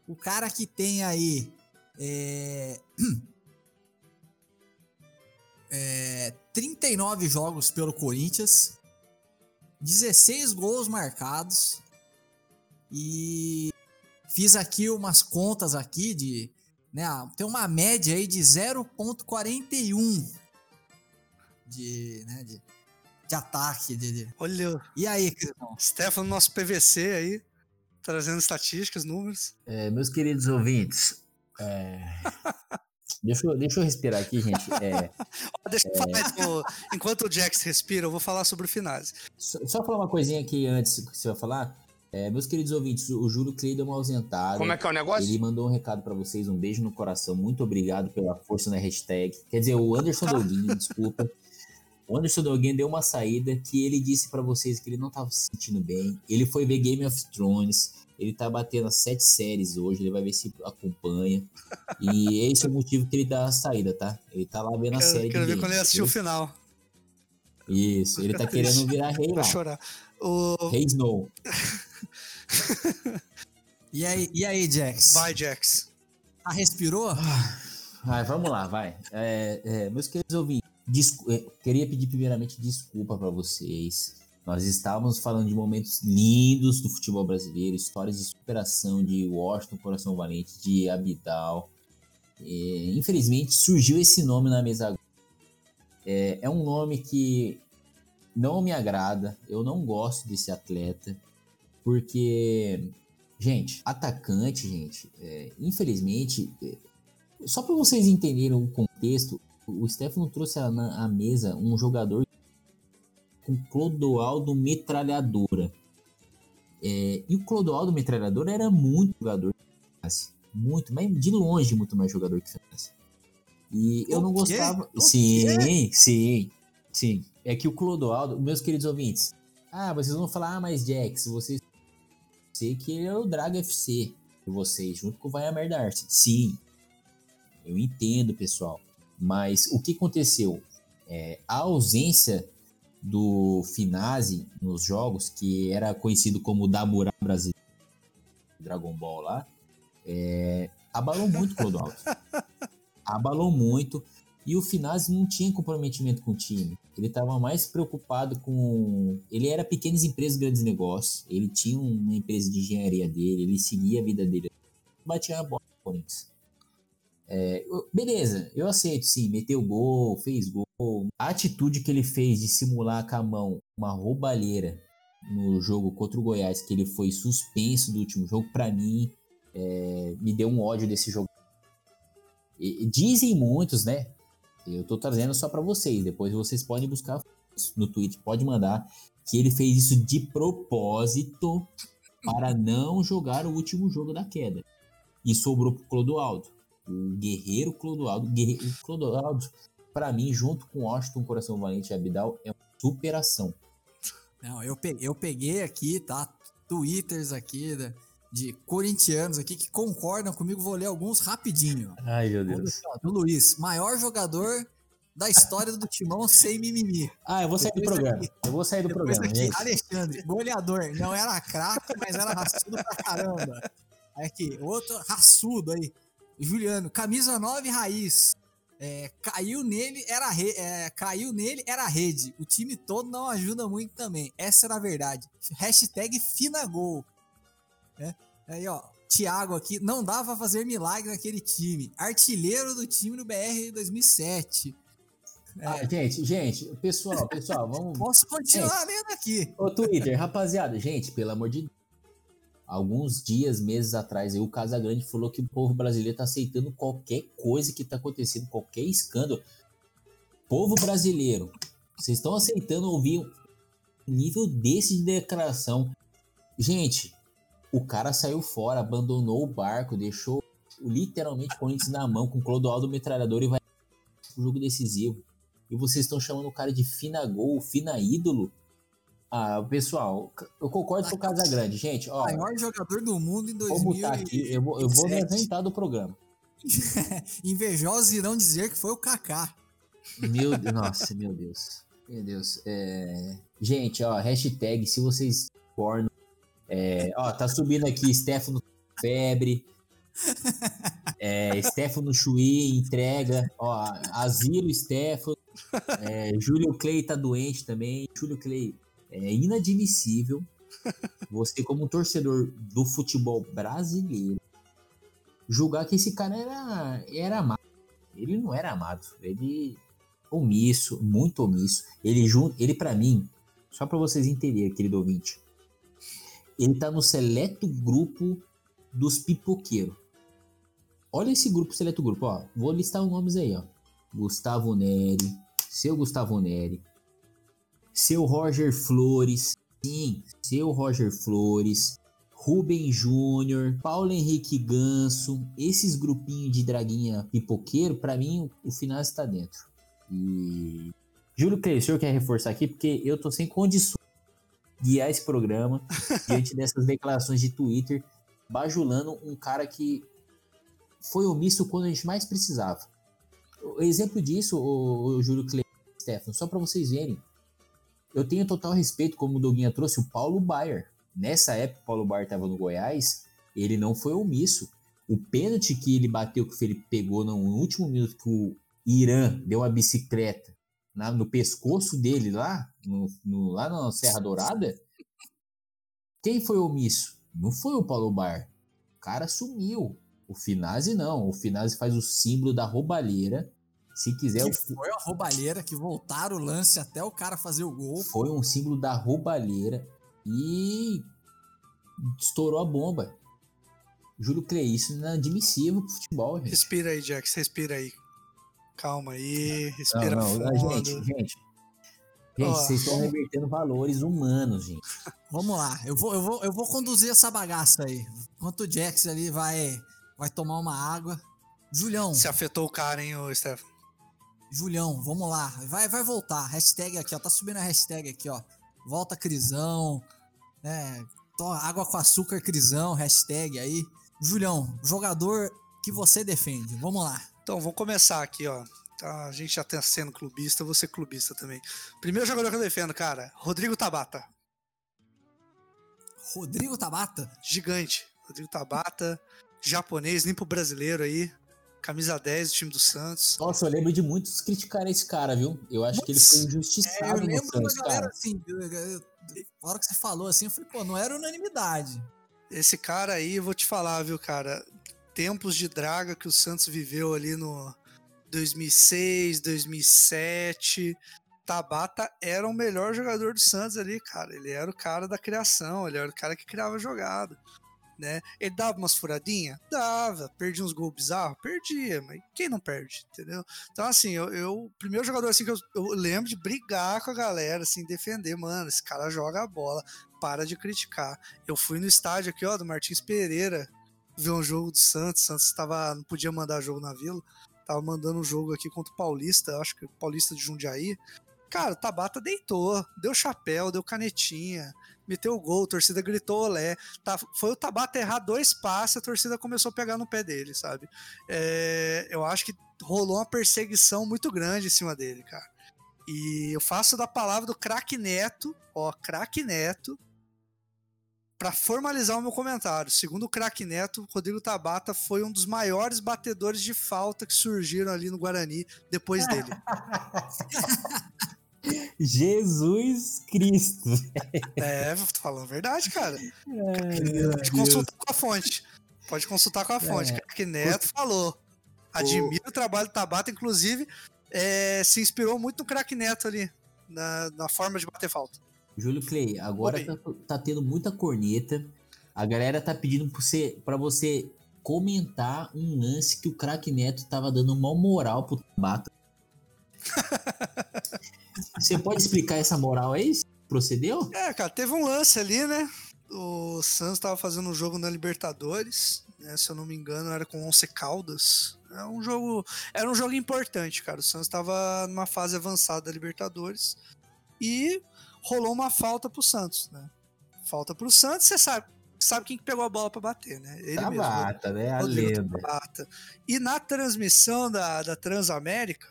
O cara que tem aí é, é, 39 jogos pelo Corinthians, 16 gols marcados e fiz aqui umas contas aqui de, né, ah, tem uma média aí de 0.41 de, né, de, de ataque. De, de- Olha, E aí, Crisão? Stefano, nosso PVC aí, trazendo estatísticas, números. É, meus queridos ouvintes, é, deixa, eu, deixa eu respirar aqui, gente. É, Ó, Deixa eu falar, então, enquanto o Jax respira, eu vou falar sobre finais. só, só falar uma coisinha aqui antes que você vai falar. É, meus queridos ouvintes, o Júlio Clay deu uma ausentada. Como é que é o negócio? Ele mandou um recado pra vocês, um beijo no coração. Muito obrigado pela força na hashtag. Quer dizer, o Anderson Dolguinho, desculpa. O Anderson Dolguinho deu uma saída que ele disse pra vocês que ele não tava se sentindo bem. Ele foi ver Game of Thrones. Ele tá batendo as sete séries hoje. Ele vai ver se acompanha. E esse é o motivo que ele dá a saída, tá? Ele tá lá vendo a série. Quero, quero de ver quando ele assistir o final, Isso, ele tá querendo virar rei lá. chorar. O... Rei Snow. E aí, e aí, Jax? Vai, Jax. Ah, respirou? Vai, vamos lá, vai. É, é, meus queridos ouvintes, descu- é, queria pedir primeiramente desculpa pra vocês. Nós estávamos falando de momentos lindos do futebol brasileiro, histórias de superação de Washington Coração Valente, de Abidal. É, infelizmente surgiu esse nome na mesa. agora. É, é um nome que não me agrada, eu não gosto desse atleta, porque, gente, atacante, gente, é, infelizmente, é, só para vocês entenderem o contexto, o Stefano trouxe à, à mesa um jogador com Clodoaldo Metralhadora. É, e o Clodoaldo Metralhadora era muito jogador. Muito, mas de longe muito mais jogador que Finazzi. E eu não gostava. Sim, sim, sim. É que o Clodoaldo, meus queridos ouvintes, ah, vocês vão falar, ah, mas Jax, vocês sei que ele é o Draga FC de vocês, junto com o Vai a Merda Arte. Sim, eu entendo, pessoal. Mas o que aconteceu? É, a ausência do Finazzi nos jogos, que era conhecido como Damura brasileiro, Dragon Ball lá, é, abalou muito o Clodoaldo. abalou muito. E o Finazzi não tinha comprometimento com o time. Ele estava mais preocupado com. Ele era pequenas empresas, grandes negócios. Ele tinha uma empresa de engenharia dele, ele seguia a vida dele. Batia a bola no Corinthians. É, beleza, eu aceito, sim. Meteu gol, fez gol. a atitude que ele fez de simular com a mão uma roubalheira no jogo contra o Goiás, que ele foi suspenso do último jogo, para mim, é, me deu um ódio desse jogo. E, dizem muitos, né? Eu tô trazendo só para vocês, depois vocês podem buscar no Twitter, pode mandar, que ele fez isso de propósito para não jogar o último jogo da queda. E sobrou pro Clodoaldo. O guerreiro Clodoaldo. Guerreiro Clodoaldo, para mim, junto com Washington, Coração Valente e Abidal, é uma superação. Não, eu peguei, eu peguei aqui, tá? Twitters aqui de, de corintianos aqui que concordam comigo. Vou ler alguns rapidinho. Ai, meu Deus. Do Luiz, maior jogador da história do Timão sem mimimi. Ah, eu vou sair Depois do programa. Aqui, eu vou sair do programa, aqui. Alexandre, goleador. Não era craque, mas era raçudo pra caramba. Aqui, outro raçudo aí. Juliano, camisa 9 raiz. É, caiu nele, era re, é, caiu nele, era rede. O time todo não ajuda muito também. Essa era a verdade. Hashtag Finagol. É, aí, ó. Thiago aqui, não dava pra fazer milagre naquele time. Artilheiro do time no BR 2007. É. Ah, gente, gente, pessoal, pessoal, vamos. Posso continuar gente, lendo aqui. Ô, Twitter, rapaziada, gente, pelo amor de Deus. Alguns dias, meses atrás, aí, o Casagrande falou que o povo brasileiro tá aceitando qualquer coisa que tá acontecendo, qualquer escândalo. Povo brasileiro, vocês estão aceitando ouvir um nível desse de declaração. Gente, o cara saiu fora, abandonou o barco, deixou literalmente o Corinthians na mão com o Clodoaldo metralhador e vai pro jogo decisivo e vocês estão chamando o cara de fina gol, fina ídolo. Ah, pessoal, eu concordo com o Casagrande, gente. Ó, maior jogador do mundo em 2000. Vou botar aqui, eu vou, eu vou me ausentar do programa. Invejosos irão dizer que foi o Kaká. Meu Deus, nossa, meu Deus. Meu Deus. É... Gente, ó, hashtag, se vocês porno. É... Ó, tá subindo aqui Stefano Febre. É, Stefano Chui entrega. Ó, Asilo Stefano. É, Júlio Clay tá doente também. Júlio Clay, é inadmissível você, como torcedor do futebol brasileiro, julgar que esse cara era, era amado. Ele não era amado. Ele omisso, muito omisso. Ele, ele para mim, só para vocês entenderem, querido ouvinte, ele tá no seleto grupo dos pipoqueiros. Olha esse grupo, seleto grupo, ó. Vou listar os nomes aí, ó. Gustavo Neri, seu Gustavo Neri, seu Roger Flores, sim, seu Roger Flores, Rubem Júnior, Paulo Henrique Ganso, esses grupinhos de draguinha pipoqueiro, para mim o, final está dentro. E Júlio Cleio, o senhor quer reforçar aqui porque eu tô sem condições guiar esse programa diante dessas declarações de Twitter, bajulando um cara que foi omisso quando a gente mais precisava. O exemplo disso, o, o Júlio Cleio, Stefano, só para vocês verem. Eu tenho total respeito, como o Doguinha trouxe, o Paulo Baier. Nessa época, o Paulo Baier estava no Goiás, ele não foi omisso. O pênalti que ele bateu, que o Felipe pegou no último minuto, que o Irã deu uma bicicleta na, no pescoço dele lá, no, no, lá na Serra Dourada, quem foi omisso? Não foi o Paulo Baier. O cara sumiu. O Finazzi não. O Finazzi faz o símbolo da roubalheira se quiser. Que foi a roubalheira que voltaram o lance até o cara fazer o gol. Foi um símbolo da roubalheira e estourou a bomba. Júlio é inadmissível pro futebol, gente. Respira aí, Jax, respira aí. Calma aí, respira não, não, fundo. Gente, gente. Gente, oh, vocês estão revertendo valores humanos, gente. Vamos lá, eu vou, eu vou, eu vou conduzir essa bagaça aí. Enquanto o Jax ali vai, vai tomar uma água. Julião. Se afetou o cara, hein, ô Stefano? Julião, vamos lá. Vai, vai voltar. Hashtag aqui, ó. Tá subindo a hashtag aqui, ó. Volta Crisão. É, água com açúcar Crisão, hashtag aí. Julião, jogador que você defende. Vamos lá. Então, vamos começar aqui, ó. Tá, a gente já tá sendo clubista, eu vou ser clubista também. Primeiro jogador que eu defendo, cara, Rodrigo Tabata. Rodrigo Tabata? Gigante. Rodrigo Tabata, japonês, limpo brasileiro aí camisa 10 do time do Santos. Nossa, eu lembro de muitos criticarem esse cara, viu? Eu acho que ele foi injustiçado é, eu lembro no Santos, galera, cara. assim, na hora que você falou assim, eu falei, pô, não era unanimidade. Esse cara aí, eu vou te falar, viu, cara, tempos de draga que o Santos viveu ali no 2006, 2007. Tabata era o melhor jogador do Santos ali, cara. Ele era o cara da criação, ele era o cara que criava jogada. Né? Ele dava umas furadinhas? Dava. Perdia uns gols bizarros? Perdia, mas quem não perde, entendeu? Então, assim, eu, eu o primeiro jogador assim que eu, eu, lembro de brigar com a galera, assim, defender, mano, esse cara joga a bola, para de criticar. Eu fui no estádio aqui, ó, do Martins Pereira, ver um jogo do Santos. Santos tava, não podia mandar jogo na Vila, tava mandando um jogo aqui contra o Paulista, acho que Paulista de Jundiaí. Cara, o Tabata deitou, deu chapéu, deu canetinha, meteu o gol, a torcida gritou olé. Tá, foi o Tabata errar dois passes, a torcida começou a pegar no pé dele, sabe? É, eu acho que rolou uma perseguição muito grande em cima dele, cara. E eu faço da palavra do craque Neto, ó, craque Neto, para formalizar o meu comentário. Segundo o craque Neto, Rodrigo Tabata foi um dos maiores batedores de falta que surgiram ali no Guarani depois dele. Jesus Cristo. É, tô falando a verdade, cara. É, Pode consultar com a fonte. Pode consultar com a fonte. É. Que Neto falou. Admiro o... o trabalho do Tabata, inclusive é, se inspirou muito no craque Neto ali, na, na forma de bater falta. Júlio Clay, agora tá, tá, tendo muita corneta. A galera tá pedindo pra você, pra você comentar um lance que o craque Neto tava dando uma moral pro Tabata. Você pode explicar essa moral aí? Procedeu? É, cara, teve um lance ali, né? O Santos tava fazendo um jogo na Libertadores, né? Se eu não me engano, era com Once Caldas. É um jogo, era um jogo importante, cara. O Santos tava numa fase avançada da Libertadores e rolou uma falta pro Santos, né? Falta pro Santos, você sabe, sabe quem que pegou a bola para bater, né? Ele Tabata, mesmo, né? A lenda. E na transmissão da, da Transamérica,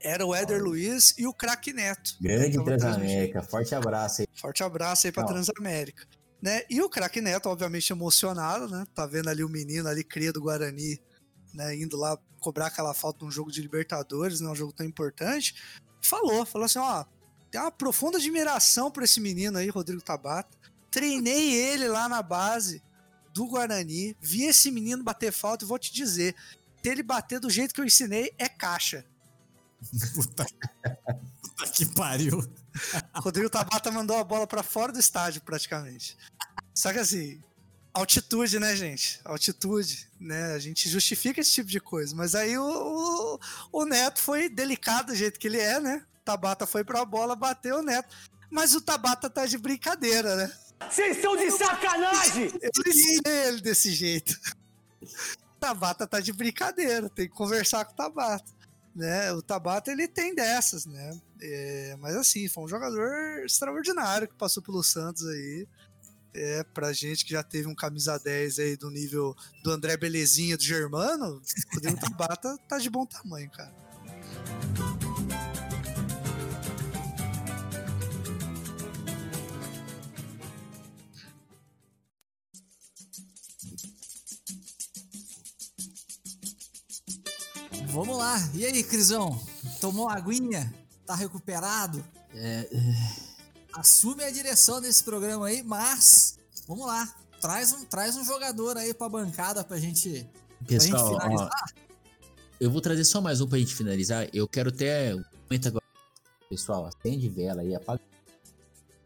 era o Éder Luiz e o craque Neto. Grande Transamérica, forte abraço aí. Forte abraço aí pra Não. Transamérica. Né? E o craque Neto, obviamente, emocionado, né? Tá vendo ali o menino ali, cria do Guarani, né? Indo lá cobrar aquela falta num jogo de Libertadores, né? Um jogo tão importante. Falou, falou assim, ó, tem uma profunda admiração por esse menino aí, Rodrigo Tabata. Treinei ele lá na base do Guarani, vi esse menino bater falta e vou te dizer, ter ele bater do jeito que eu ensinei é caixa. Puta, puta que pariu. Rodrigo Tabata mandou a bola para fora do estádio, praticamente. Só que assim, altitude, né, gente? Altitude, né? A gente justifica esse tipo de coisa. Mas aí o, o, o Neto foi delicado do jeito que ele é, né? Tabata foi pra bola, bateu o Neto. Mas o Tabata tá de brincadeira, né? Vocês estão de sacanagem! Eu ensinei ele desse jeito. Tabata tá de brincadeira, tem que conversar com o Tabata né? O Tabata ele tem dessas, né? É, mas assim, foi um jogador extraordinário que passou pelo Santos aí. É, pra gente que já teve um camisa 10 aí do nível do André Belezinha do Germano, o Tabata tá de bom tamanho, cara. Vamos lá. E aí, Crisão? Tomou aguinha? Tá recuperado? É, é... Assume a direção desse programa aí, mas vamos lá. Traz um, traz um jogador aí pra bancada pra gente, Pessoal, pra gente finalizar. Ó, eu vou trazer só mais um pra gente finalizar. Eu quero até. Agora. Pessoal, acende vela aí, apaga.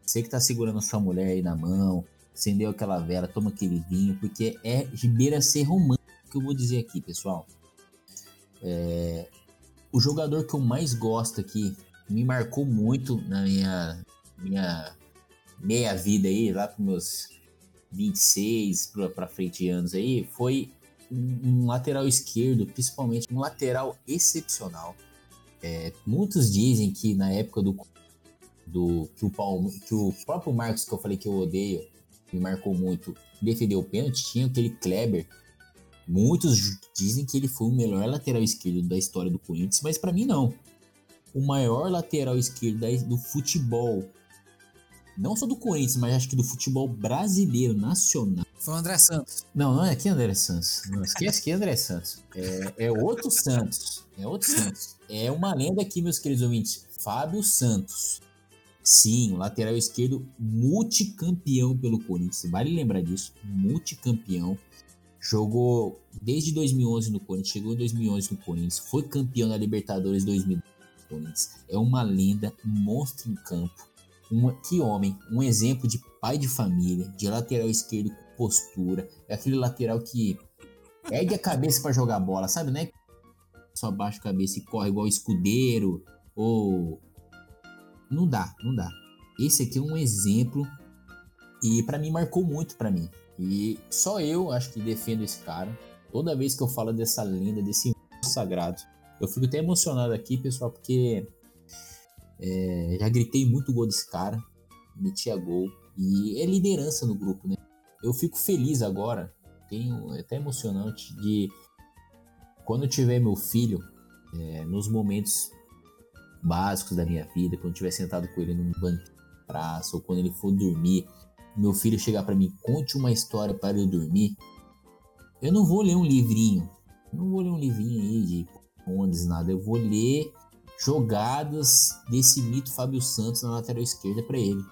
Você que tá segurando sua mulher aí na mão, acendeu aquela vela, toma aquele vinho, porque é de beira ser romântico que eu vou dizer aqui, pessoal. É, o jogador que eu mais gosto aqui, me marcou muito na minha, minha meia vida aí, lá para meus 26 para frente anos aí, foi um, lateral esquerdo, principalmente um lateral excepcional. É, muitos dizem que na época do, do que, o Paulo, que o próprio Marcos, que eu falei que eu odeio, me marcou muito, defendeu o pênalti, tinha aquele Kleber Muitos dizem que ele foi o melhor lateral esquerdo da história do Corinthians, mas para mim não. O maior lateral esquerdo do futebol, não só do Corinthians, mas acho que do futebol brasileiro, nacional. Foi o André Santos. Não, não é aqui André Santos. Não esquece que é André Santos. É, é outro Santos. É outro Santos. É uma lenda aqui, meus queridos ouvintes. Fábio Santos. Sim, lateral esquerdo multicampeão pelo Corinthians. Vale lembrar disso. Multicampeão jogou desde 2011 no Corinthians, chegou em 2011 no Corinthians, foi campeão da Libertadores 2012 no Corinthians. É uma lenda, um monstro em campo. Uma, que homem, um exemplo de pai de família, de lateral esquerdo com postura. É aquele lateral que ergue a cabeça para jogar bola, sabe, né? Só baixa a cabeça e corre igual escudeiro ou não dá, não dá. Esse aqui é um exemplo e para mim marcou muito para mim. E só eu acho que defendo esse cara. Toda vez que eu falo dessa lenda, desse sagrado, eu fico até emocionado aqui, pessoal, porque é, já gritei muito gol desse cara, metia gol e é liderança no grupo, né? Eu fico feliz agora, tenho é até emocionante de quando tiver meu filho, é, nos momentos básicos da minha vida, quando eu estiver sentado com ele num banco de praça ou quando ele for dormir, meu filho chegar para mim, conte uma história para eu dormir, eu não vou ler um livrinho, não vou ler um livrinho aí de ondas, nada, eu vou ler jogadas desse mito Fábio Santos na lateral esquerda para ele.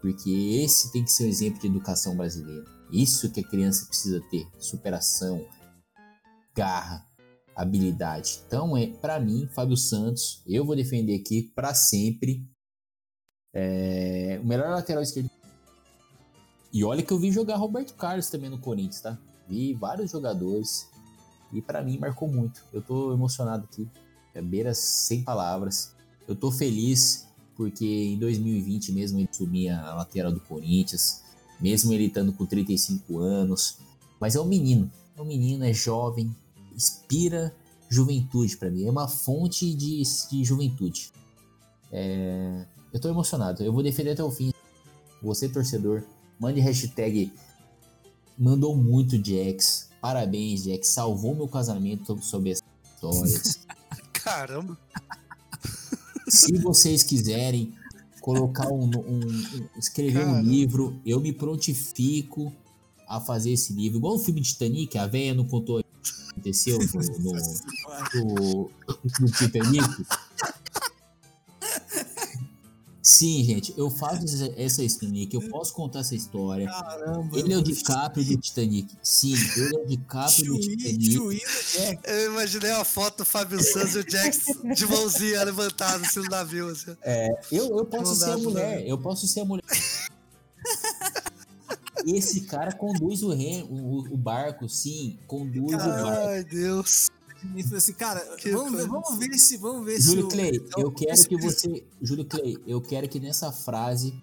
Porque esse tem que ser um exemplo de educação brasileira. Isso que a criança precisa ter: superação, garra, habilidade. Então, é para mim, Fábio Santos, eu vou defender aqui para sempre é, o melhor lateral esquerdo e olha que eu vi jogar Roberto Carlos também no Corinthians, tá? Vi vários jogadores e para mim marcou muito. Eu tô emocionado aqui. É beira sem palavras. Eu tô feliz porque em 2020 mesmo ele sumia a lateral do Corinthians, mesmo ele estando com 35 anos, mas é um menino. É um menino, é jovem, inspira juventude para mim. É uma fonte de, de juventude. É... Eu tô emocionado. Eu vou defender até o fim. Você, torcedor, Mande hashtag mandou muito Jax. Parabéns, Jax. Salvou meu casamento sob essas histórias. Caramba! Se vocês quiserem colocar um, um, um escrever Caramba. um livro, eu me prontifico a fazer esse livro. Igual o filme de Titanic, a véia não contou o que aconteceu no, no, no, no Titanic. Sim, gente, eu faço essa Titanic, eu posso contar essa história. Caramba, ele é o DiCaprio do Titanic. Sim, ele é o DiCaprio do Titanic. Eu imaginei a foto do Fábio Santos e o Jax de mãozinha levantada assim no navio. Assim. É, eu, eu posso ser a mulher, eu posso ser a mulher. Esse cara conduz o, rem, o, o barco, sim, conduz Ai, o barco. Ai, Deus e falou assim, cara, vamos, vamos ver se. Vamos ver Júlio se Clay, eu, eu quero que você. Júlio Clay, eu quero que nessa frase,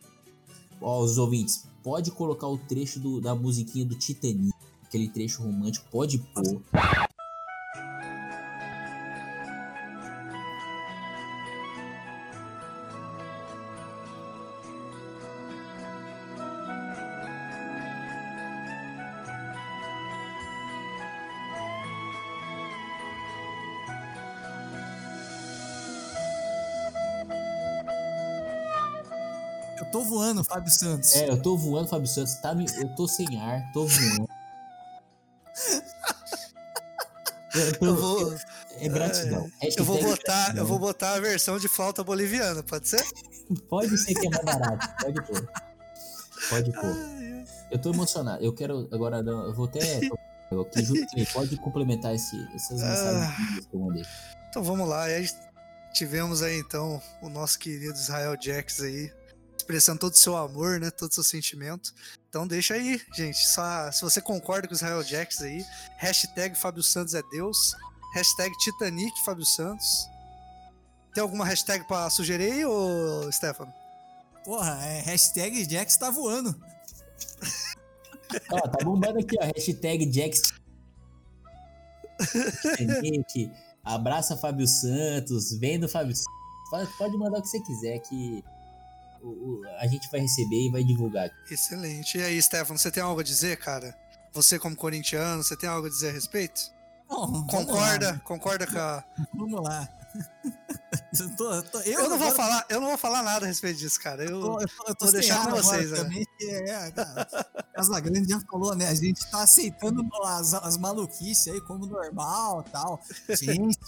ó, os ouvintes, pode colocar o trecho do, da musiquinha do Titanic, aquele trecho romântico, pode pôr. Tô voando, Fábio Santos. É, eu tô voando, Fábio Santos. Tá me... Eu tô sem ar, tô voando. Eu, tô... eu vou. É gratidão. É, eu vou botar, gratidão. eu vou botar a versão de flauta boliviana, pode ser? Pode ser que é mais barato, pode pôr. Pode pôr. Eu tô emocionado. Eu quero agora, eu vou até aqui, pode complementar esse, essas ah. mensagens que eu mandei. Então vamos lá. Tivemos aí então o nosso querido Israel Jax aí expressando todo o seu amor, né? Todo o seu sentimento. Então deixa aí, gente. Só, se você concorda com o Israel Jax aí, hashtag Fábio Santos é Deus, hashtag Titanic Fábio Santos. Tem alguma hashtag pra sugerir aí, ô Stefano? Porra, é hashtag Jax tá voando. Ó, tá bombando aqui, ó. Hashtag Jax. Titanic, abraça Fábio Santos, vem do Fábio Santos. Pode mandar o que você quiser, que o, a gente vai receber e vai divulgar. Excelente. E aí, Stefano, você tem algo a dizer, cara? Você, como corintiano, você tem algo a dizer a respeito? Bom, concorda? Concorda com a. Vamos lá. eu, tô, tô, eu, eu, não vou falar, eu não vou falar nada a respeito disso, cara. Eu, tô, eu tô vou deixar com vocês. Né? Também, é, Casa Grande já falou, né? A gente tá aceitando as, as maluquices aí como normal tal. Gente,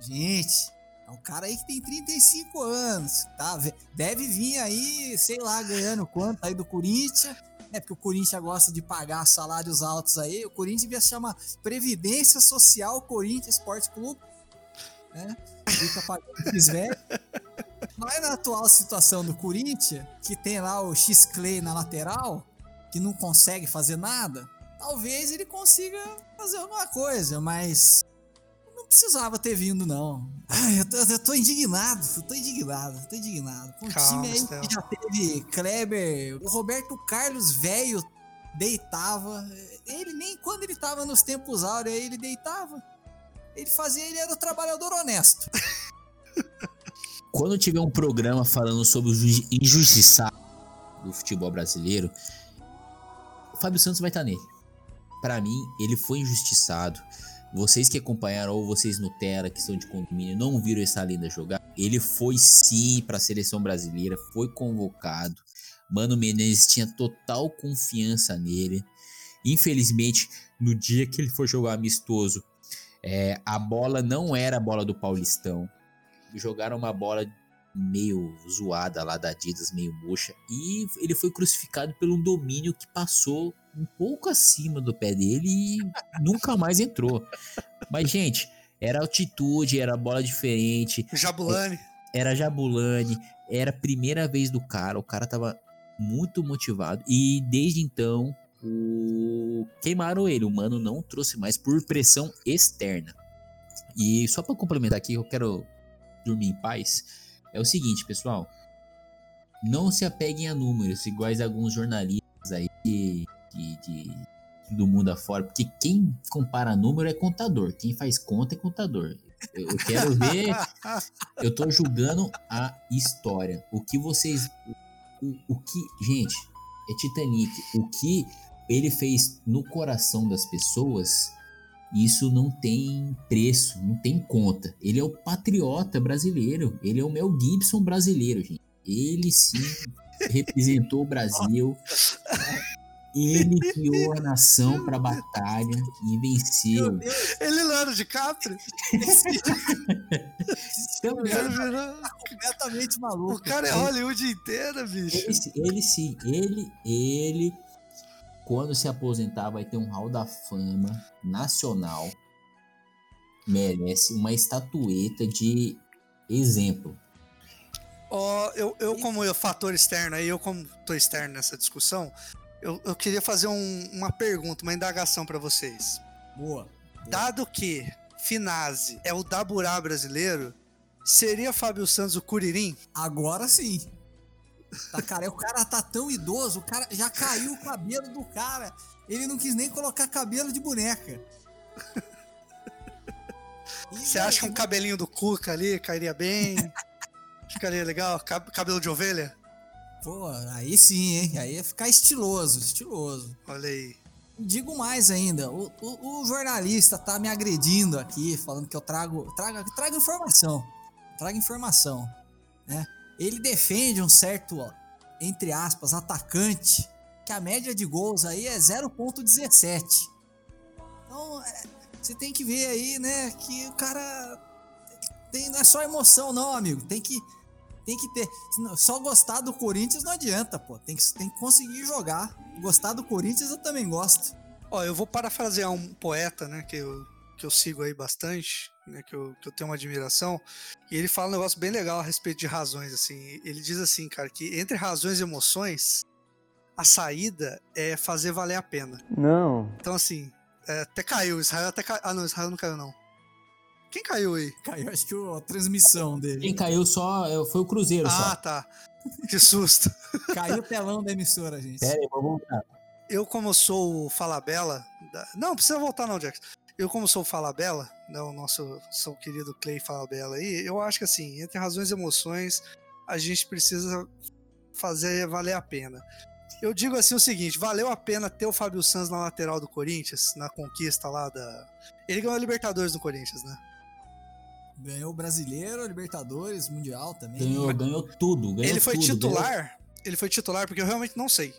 gente, é um cara aí que tem 35 anos, tá? Deve vir aí, sei lá, ganhando quanto aí do Corinthians. É porque o Corinthians gosta de pagar salários altos aí. O Corinthians devia se chamar Previdência Social Corinthians Esporte Clube. Né? Fica pagando esses velhos. Mas na atual situação do Corinthians, que tem lá o X-Clay na lateral, que não consegue fazer nada, talvez ele consiga fazer alguma coisa, mas não precisava ter vindo, não. Ai, eu tô, eu tô indignado, eu tô indignado, eu tô indignado. Um Calma, time aí Stella. que já teve Kleber, o Roberto Carlos velho deitava. Ele nem quando ele tava nos tempos áureos, ele deitava. Ele fazia, ele era o trabalhador honesto. Quando tiver um programa falando sobre o ju- injustiçado do futebol brasileiro, o Fábio Santos vai estar nele. Pra mim, ele foi injustiçado. Vocês que acompanharam, ou vocês Nutella, que são de condomínio, não viram essa lenda jogar. Ele foi sim pra seleção brasileira, foi convocado. Mano Menezes tinha total confiança nele. Infelizmente, no dia que ele foi jogar amistoso, é, a bola não era a bola do Paulistão jogaram uma bola meio zoada lá da Adidas, meio murcha, e ele foi crucificado um domínio que passou um pouco acima do pé dele e nunca mais entrou. Mas, gente, era altitude, era bola diferente, Jabulani. era Jabulani, era a primeira vez do cara, o cara tava muito motivado e desde então o... queimaram ele, o mano não trouxe mais por pressão externa. E só pra complementar aqui, eu quero dormir em paz, é o seguinte, pessoal, não se apeguem a números iguais a alguns jornalistas aí de, de- de- do mundo afora, porque quem compara número é contador, quem faz conta é contador. Eu, quero ver eu tô julgando a história. O que vocês. O, o que. Gente, é Titanic. O que ele fez no coração das pessoas, isso não tem preço, não tem conta. Ele é o patriota brasileiro. Ele é o Mel Gibson brasileiro, gente. Ele sim representou o Brasil. Ele guiou a nação pra batalha e venceu. Ele não era de Capri? Então, O cara virou- Completamente maluco. O cara é Hollywood inteira, bicho. Ele, sim- ele sim, ele, ele, quando se aposentar, vai ter um hall da fama nacional. Merece uma estatueta de exemplo. Ó, eu, eu como eu, fator externo aí, eu como tô externo nessa discussão, eu, eu queria fazer um- uma pergunta, uma indagação pra vocês. Boa. Dado que Finazzi é o Daburá brasileiro, seria Fábio Santos o Curirim? Agora sim. Tá, cara, o cara tá tão idoso, o cara já caiu o cabelo do cara. Ele não quis nem colocar cabelo de boneca. Você acha que um velho, cabelinho do Cuca ali cairia bem? Ficaria legal? Cab- Cabelo de ovelha? Pô, aí sim, hein? Aí ia ficar estiloso, estiloso. Olha aí. Digo mais ainda, o, o- o jornalista tá me agredindo aqui, falando que eu trago, trago, trago informação. Trago informação, né? Ele defende um certo, ó, entre aspas, atacante, que a média de gols aí é 0.17. Então, é, você tem que ver aí, né, que o cara tem, não é só emoção não, amigo. Tem que tem que ter. Só gostar do Corinthians não adianta, pô. Tem que, tem que conseguir jogar. Gostar do Corinthians eu também gosto. Ó, eu vou parafrasear um poeta, né, que eu, que eu sigo aí bastante, né, que eu, que eu tenho uma admiração, e ele fala um negócio bem legal a respeito de razões, assim. Ele diz assim, cara, que entre razões e emoções, a saída é fazer valer a pena. Não. Então, assim, é, até caiu, Israel até caiu. Ah, não, Israel não caiu, não. Quem caiu aí? Caiu, acho que a transmissão dele. Quem caiu só foi o Cruzeiro Ah, só. tá. Que susto. Caiu o telão da emissora, gente. Pera aí, vou voltar. eu como sou o Falabella, da... não precisa voltar não, Jackson. Eu como sou o Falabella, né, o nosso, seu querido Clay Falabella aí, eu acho que assim, entre razões e emoções, a gente precisa fazer valer a pena. Eu digo assim o seguinte, valeu a pena ter o Fábio Santos na lateral do Corinthians, na conquista lá da... Ele ganhou a Libertadores no Corinthians, né? Ganhou o Brasileiro, Libertadores, Mundial também. Ganhou, ganhou tudo. Ganhou ele foi tudo, ganhou- titular? Ele foi titular porque eu realmente não sei.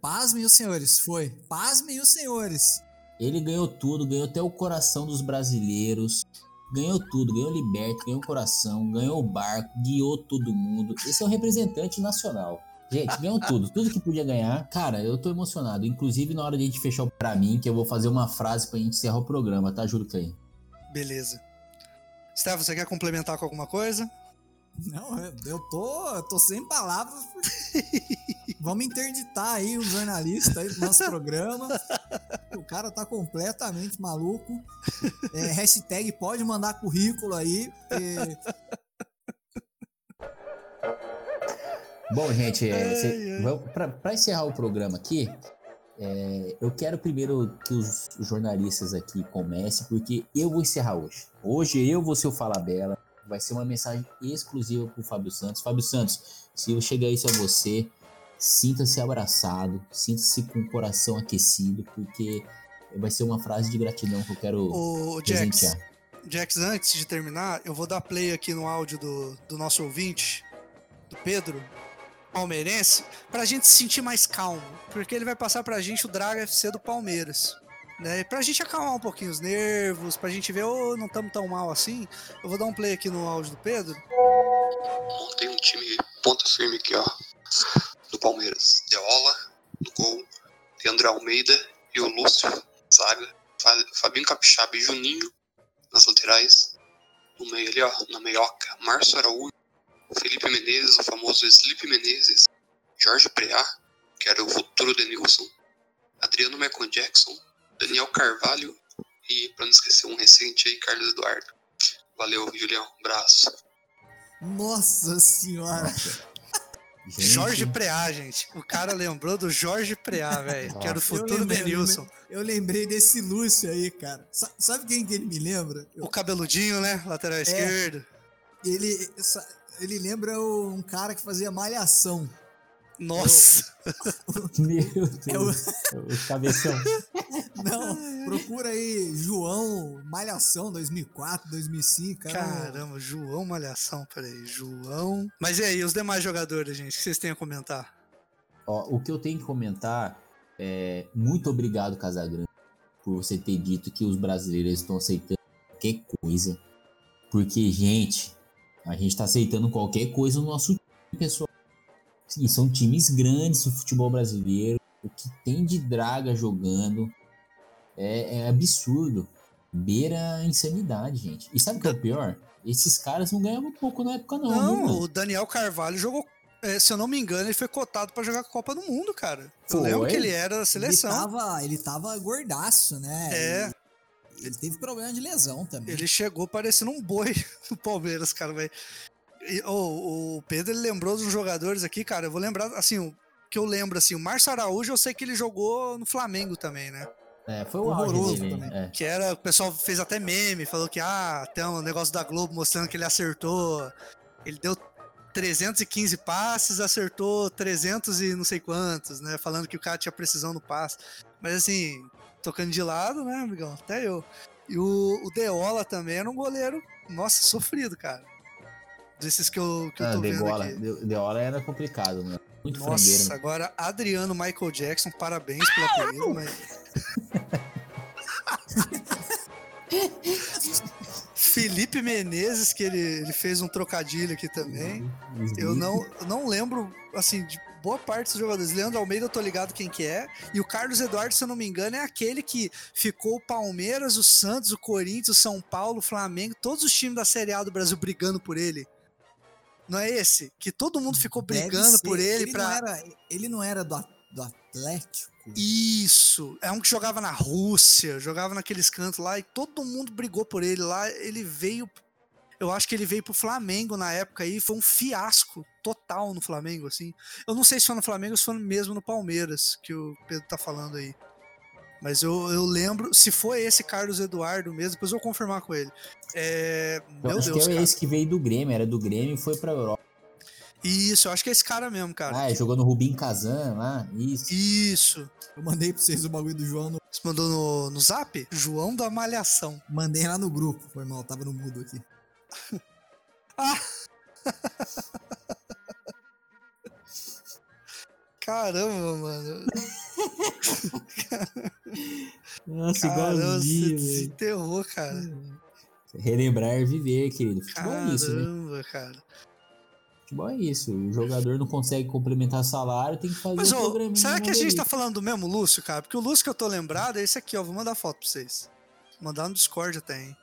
Pasmem os senhores, foi. Pasmem os senhores. Ele ganhou tudo, ganhou até o coração dos brasileiros. Ganhou tudo, ganhou o Liberto, ganhou o coração, ganhou o barco, guiou todo mundo. Esse é o representante nacional. Gente, ganhou tudo. Tudo que podia ganhar. Cara, eu tô emocionado. Inclusive, na hora de a gente fechar o pra mim, que eu vou fazer uma frase pra gente encerrar o programa, tá? Juro que aí. Beleza. Stefan, você quer complementar com alguma coisa? Não, eu, tô, eu tô sem palavras. Vamos interditar aí o jornalista aí do nosso programa. O cara tá completamente maluco. É, hashtag pode mandar currículo aí. porque Bom, gente, é, pra, pra encerrar o programa aqui, é, eu quero primeiro que os jornalistas aqui comecem, porque eu vou encerrar hoje. Hoje eu vou ser o Fala Bela. Vai ser uma mensagem exclusiva pro Fábio Santos. Fábio Santos, se eu chegar isso a você, sinta-se abraçado, sinta-se com o coração aquecido, porque vai ser uma frase de gratidão que eu quero Ô, Jax, presentear. Jax, antes de terminar, eu vou dar play aqui no áudio do, do nosso ouvinte, do Pedro, palmeirense, pra gente se sentir mais calmo. Porque ele vai passar pra gente o Draga FC do Palmeiras. Né? Pra gente acalmar um pouquinho os nervos, pra gente ver, ô, não estamos tão mal assim. Eu vou dar um play aqui no áudio do Pedro. Montei um time ponta firme aqui, ó. Do Palmeiras. Deola, no gol. Leandro Almeida e o Lúcio, zaga. Fa- Fabinho Capixaba e Juninho nas laterais. No meio ali, ó, na meioca. Márcio Araújo, Felipe Menezes, o famoso Sleep Menezes. Jorge Preá, que era o futuro Denilson. Adriano Michael Jackson. Daniel Carvalho. E, pra não esquecer, um recente aí, Carlos Eduardo. Valeu, Julião. Abraço. Nossa senhora. Gente, Jorge Preá, gente. O cara lembrou do Jorge Preá, velho. Que era o futuro Eu lembrei, Denilson. Eu lembrei desse Lúcio aí, cara. Sa- Sabe quem que ele me lembra? Eu- O cabeludinho, né? Lateral esquerdo. ele, ele lembra o- um cara que fazia malhação. Nossa. Meu É o- Deus, o cabeção. Não, procura aí João Malhação 2004, 2005. Cara, Caramba, João Malhação, peraí. João. Mas e aí, os demais jogadores, gente? O que vocês têm a comentar? Ó, o que eu tenho que comentar é muito obrigado, Casagrande, por você ter dito que os brasileiros estão aceitando qualquer coisa. Porque, gente, a gente tá aceitando qualquer coisa no nosso time, pessoal. Sim, são times grandes do futebol brasileiro. O que tem de draga jogando é, é absurdo. Beira a insanidade, gente. E sabe o que é o pior? Esses caras não ganhavam pouco na época, não. viu, Não, mano? o Daniel Carvalho jogou. é, se eu não me engano, ele foi cotado pra jogar a Copa do Mundo, cara. Eu Foi? lembro que ele era da ele seleção. tava, ele tava gordaço, né? É. Ele, teve problema de lesão também. Ele chegou parecendo um boi no Palmeiras, cara, velho. Ô, o Pedro ele lembrou dos jogadores aqui, cara. Eu vou lembrar, assim, o que eu lembro, assim, o Márcio Araújo, eu sei que ele jogou no Flamengo também, né? É, foi o Horroroso dele. também. é. Que era, o pessoal fez até meme, falou que, ah, tem um negócio da Globo mostrando que ele acertou. Ele deu 315 passes, acertou 300 e não sei quantos, né? Falando que o cara tinha precisão no passe. Mas assim, tocando de lado, né, amigão? Até eu. E o, o Deola também era um goleiro, nossa, sofrido, cara. Desses que eu, que eu Ah, tô de vendo bola, aqui. de, de hora era complicado, né? Muito frangueiro. Nossa, agora Adriano Michael Jackson, parabéns pelo apelido, mas. Felipe Menezes, que ele, ele fez um trocadilho aqui também. Eu não, eu não lembro, assim, de boa parte dos jogadores. Leandro Almeida, eu tô ligado quem que é. E o Carlos Eduardo, se eu não me engano, é aquele que ficou o Palmeiras, o Santos, o Corinthians, o São Paulo, o Flamengo, todos os times da Série A do Brasil brigando por ele. Não é esse? Que todo mundo ficou brigando ser. por ele, Não pra. era, ele não era do, do Atlético? Isso. É um que jogava na Rússia, jogava naqueles cantos lá e todo mundo brigou por ele lá. Ele veio. Eu acho que ele veio pro Flamengo na época aí. Foi um fiasco total no Flamengo, assim. Eu não sei se foi no Flamengo ou se foi mesmo no Palmeiras, que o Pedro tá falando aí. Mas eu, eu lembro, se foi esse Carlos Eduardo mesmo, depois eu vou confirmar com ele. É, Eu meu acho Deus, que é cara. esse que veio do Grêmio, era do Grêmio e foi pra Europa. Isso, eu acho que é esse cara mesmo, cara. Ah, jogou no Rubim Kazan lá, isso. Isso. Eu mandei pra vocês o bagulho do João. no- Você mandou no, no zap? João da Malhação. mandei lá no grupo. Foi mal, tava no mudo aqui. Caramba, mano. Nossa, Caramba, você desenterrou, cara. Relembrar e viver, querido. Futebol é isso, né? Caramba, cara. Futebol é isso. O jogador não consegue complementar salário, tem que fazer Mas, um ô, será que a gente tá falando do mesmo Lúcio, cara? Porque o Lúcio que eu tô lembrado é esse aqui, ó. Vou mandar foto pra vocês. Vou mandar no Discord até, hein?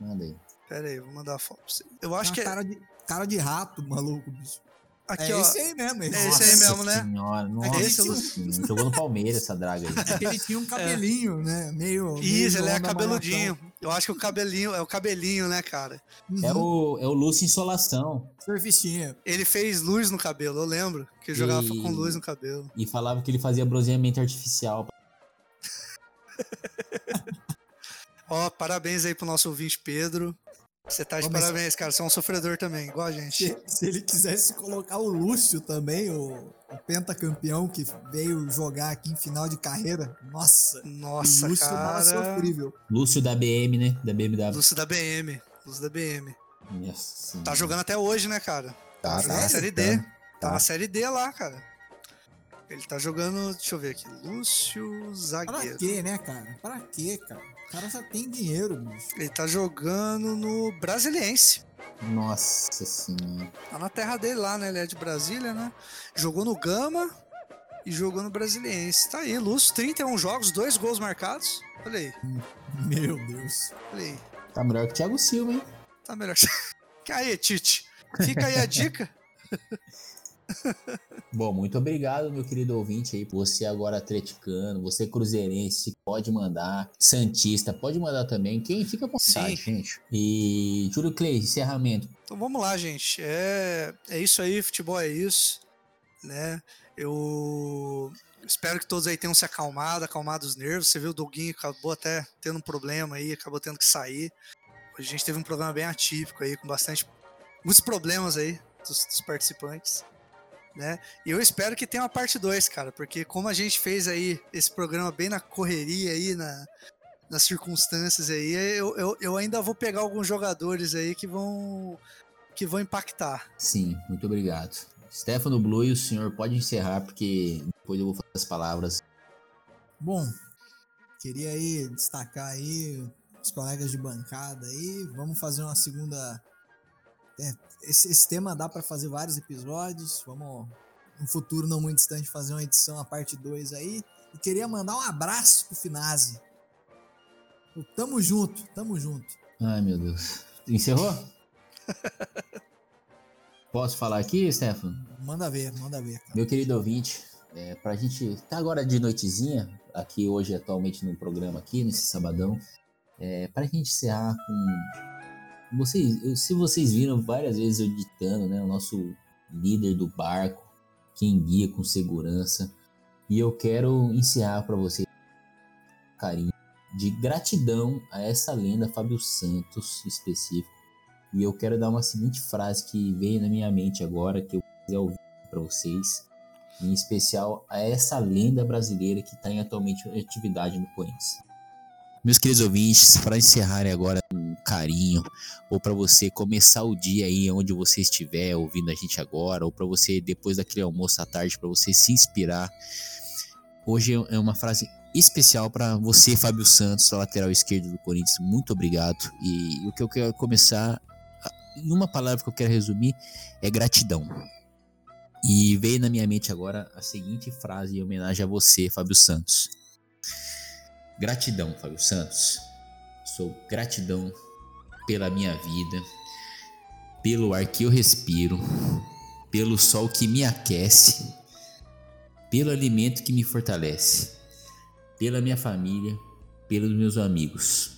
Manda aí. Pera aí, vou mandar a foto pra vocês. Eu acho que é. cara, de, cara de rato, maluco, bicho. Aqui, é ó. esse aí mesmo. É esse aí Nossa mesmo, né? Senhora, nossa esse é senhora. Jogou no Palmeiras essa draga aí. É que ele tinha um cabelinho, né? Meio. meio Isso, ele é cabeludinho. Eu acho que o cabelinho é o cabelinho, né, cara? É Uhum. o, é o Lúcio Insolação. Surfistinha. Ele fez luz no cabelo, eu lembro. Que jogava E- com luz no cabelo. E falava que ele fazia bronzeamento artificial. Ó, parabéns aí pro nosso ouvinte Pedro. Você tá de parabéns, cara. Você é um sofredor também, igual a gente. Se, se ele quisesse colocar o Lúcio também, o, o pentacampeão que veio jogar aqui em final de carreira, nossa, Nossa, o Lúcio cara. tava sofrível. Lúcio da BM, né? Da BMW. Lúcio da BM. Lúcio da BM. Nossa. Tá jogando até hoje, né, cara? Tá, jogando tá, na Série tá. D. Tá Tá. na Série D lá, cara. Ele tá jogando. Deixa eu ver aqui. Lúcio Pra Zagueiro. quê, né, cara? Pra quê, cara? O cara já tem dinheiro, bicho. Ele tá jogando no Brasiliense. Nossa senhora. Tá na terra dele lá, né? Ele é de Brasília, né? Jogou no Gama e jogou no Brasiliense. Tá aí, Lúcio, 31 jogos, dois gols marcados. Olha aí, Meu Deus. olha aí. Tá melhor que o Thiago Silva, hein? Tá melhor. Aí, Tite. Fica aí a dica. Bom, muito obrigado, meu querido ouvinte aí. Você agora atleticano, você cruzeirense, pode mandar. Santista, pode mandar também. Quem fica com vontade, Sim. gente. E Júlio Clay, encerramento. Então vamos lá, gente. É, é isso aí, futebol é isso, né? Eu espero que todos aí tenham se acalmado, acalmado os nervos. Você viu o Doguinho acabou até tendo um problema aí, acabou tendo que sair. Hoje a gente teve um programa bem atípico aí, com bastante muitos problemas aí dos, dos participantes, né? E eu espero que tenha uma parte 2, cara, porque como a gente fez aí esse programa bem na correria aí, na, nas circunstâncias aí, eu, eu, eu ainda vou pegar alguns jogadores aí que vão que vão impactar. Sim, muito obrigado. Stefano Blue, o senhor pode encerrar, porque depois eu vou fazer as palavras. Bom, queria aí destacar aí os colegas de bancada aí. Vamos fazer uma segunda. É, esse, esse tema dá para fazer vários episódios. Vamos, no futuro não muito distante, fazer uma edição, a parte 2 aí. E queria mandar um abraço pro Finazzi. Tamo junto, tamo junto. Ai, meu Deus. Encerrou? Posso falar aqui, Stefano? Manda ver, manda ver. Cara. Meu querido ouvinte, é, pra gente tá agora de noitezinha, aqui hoje atualmente no programa aqui, nesse sabadão, é, pra gente encerrar com... Vocês, se vocês viram várias vezes eu ditando, né, o nosso líder do barco, quem guia com segurança, e eu quero encerrar pra vocês carinho, de gratidão a essa lenda Fábio Santos específico, e eu quero dar uma seguinte frase que veio na minha mente agora, que eu quiser ouvir para vocês, em especial a essa lenda brasileira que está atualmente em atividade no Corinthians. Meus queridos ouvintes, para encerrarem agora carinho, ou para você começar o dia aí onde você estiver ouvindo a gente agora, ou para você depois daquele almoço à tarde, para você se inspirar. Hoje é uma frase especial para você, Fábio Santos, lateral esquerdo do Corinthians. Muito obrigado. E o que eu quero começar, em uma palavra que eu quero resumir, é gratidão. E veio na minha mente agora a seguinte frase em homenagem a você, Fábio Santos. Gratidão, Fábio Santos. Sou gratidão pela minha vida, pelo ar que eu respiro, pelo sol que me aquece, pelo alimento que me fortalece, pela minha família, pelos meus amigos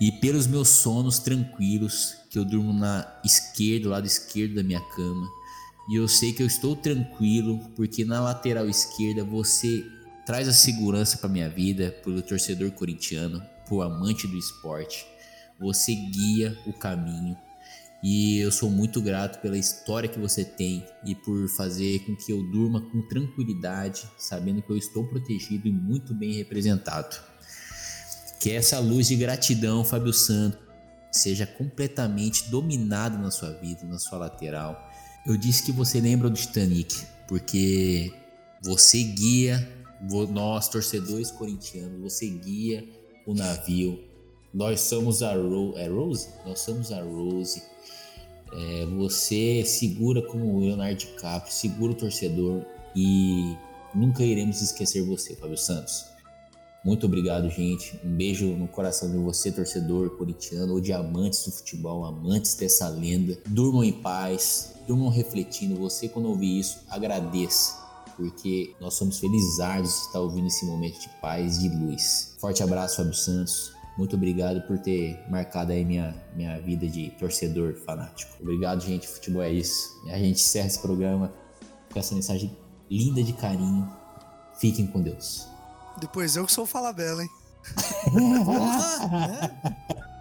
e pelos meus sonos tranquilos que eu durmo na esquerda, lado esquerdo da minha cama e eu sei que eu estou tranquilo porque na lateral esquerda você traz a segurança para minha vida, pelo torcedor corintiano, pro amante do esporte. Você guia o caminho e eu sou muito grato pela história que você tem e por fazer com que eu durma com tranquilidade, sabendo que eu estou protegido e muito bem representado. Que essa luz de gratidão, Fábio Santos, seja completamente dominada na sua vida, na sua lateral. Eu disse que você lembra do Titanic, porque você guia, nós torcedores corintianos, você guia o navio. Nós somos a Rose, é Rose? Nós somos a Rose. É, você segura como o Leonardo DiCaprio, segura o torcedor e nunca iremos esquecer você, Fábio Santos. Muito obrigado, gente. Um beijo no coração de você, torcedor corintiano ou de amantes do futebol, amantes dessa lenda. Durmam em paz, durmam refletindo. Você, quando ouvir isso, agradeça, porque nós somos felizes de estar ouvindo esse momento de paz e de luz. Forte abraço, Fábio Santos. Muito obrigado por ter marcado aí minha, minha vida de torcedor fanático. Obrigado, gente. Futebol é isso. A gente encerra esse programa com essa mensagem linda de carinho. Fiquem com Deus. Depois eu que sou o Fala Bela, hein?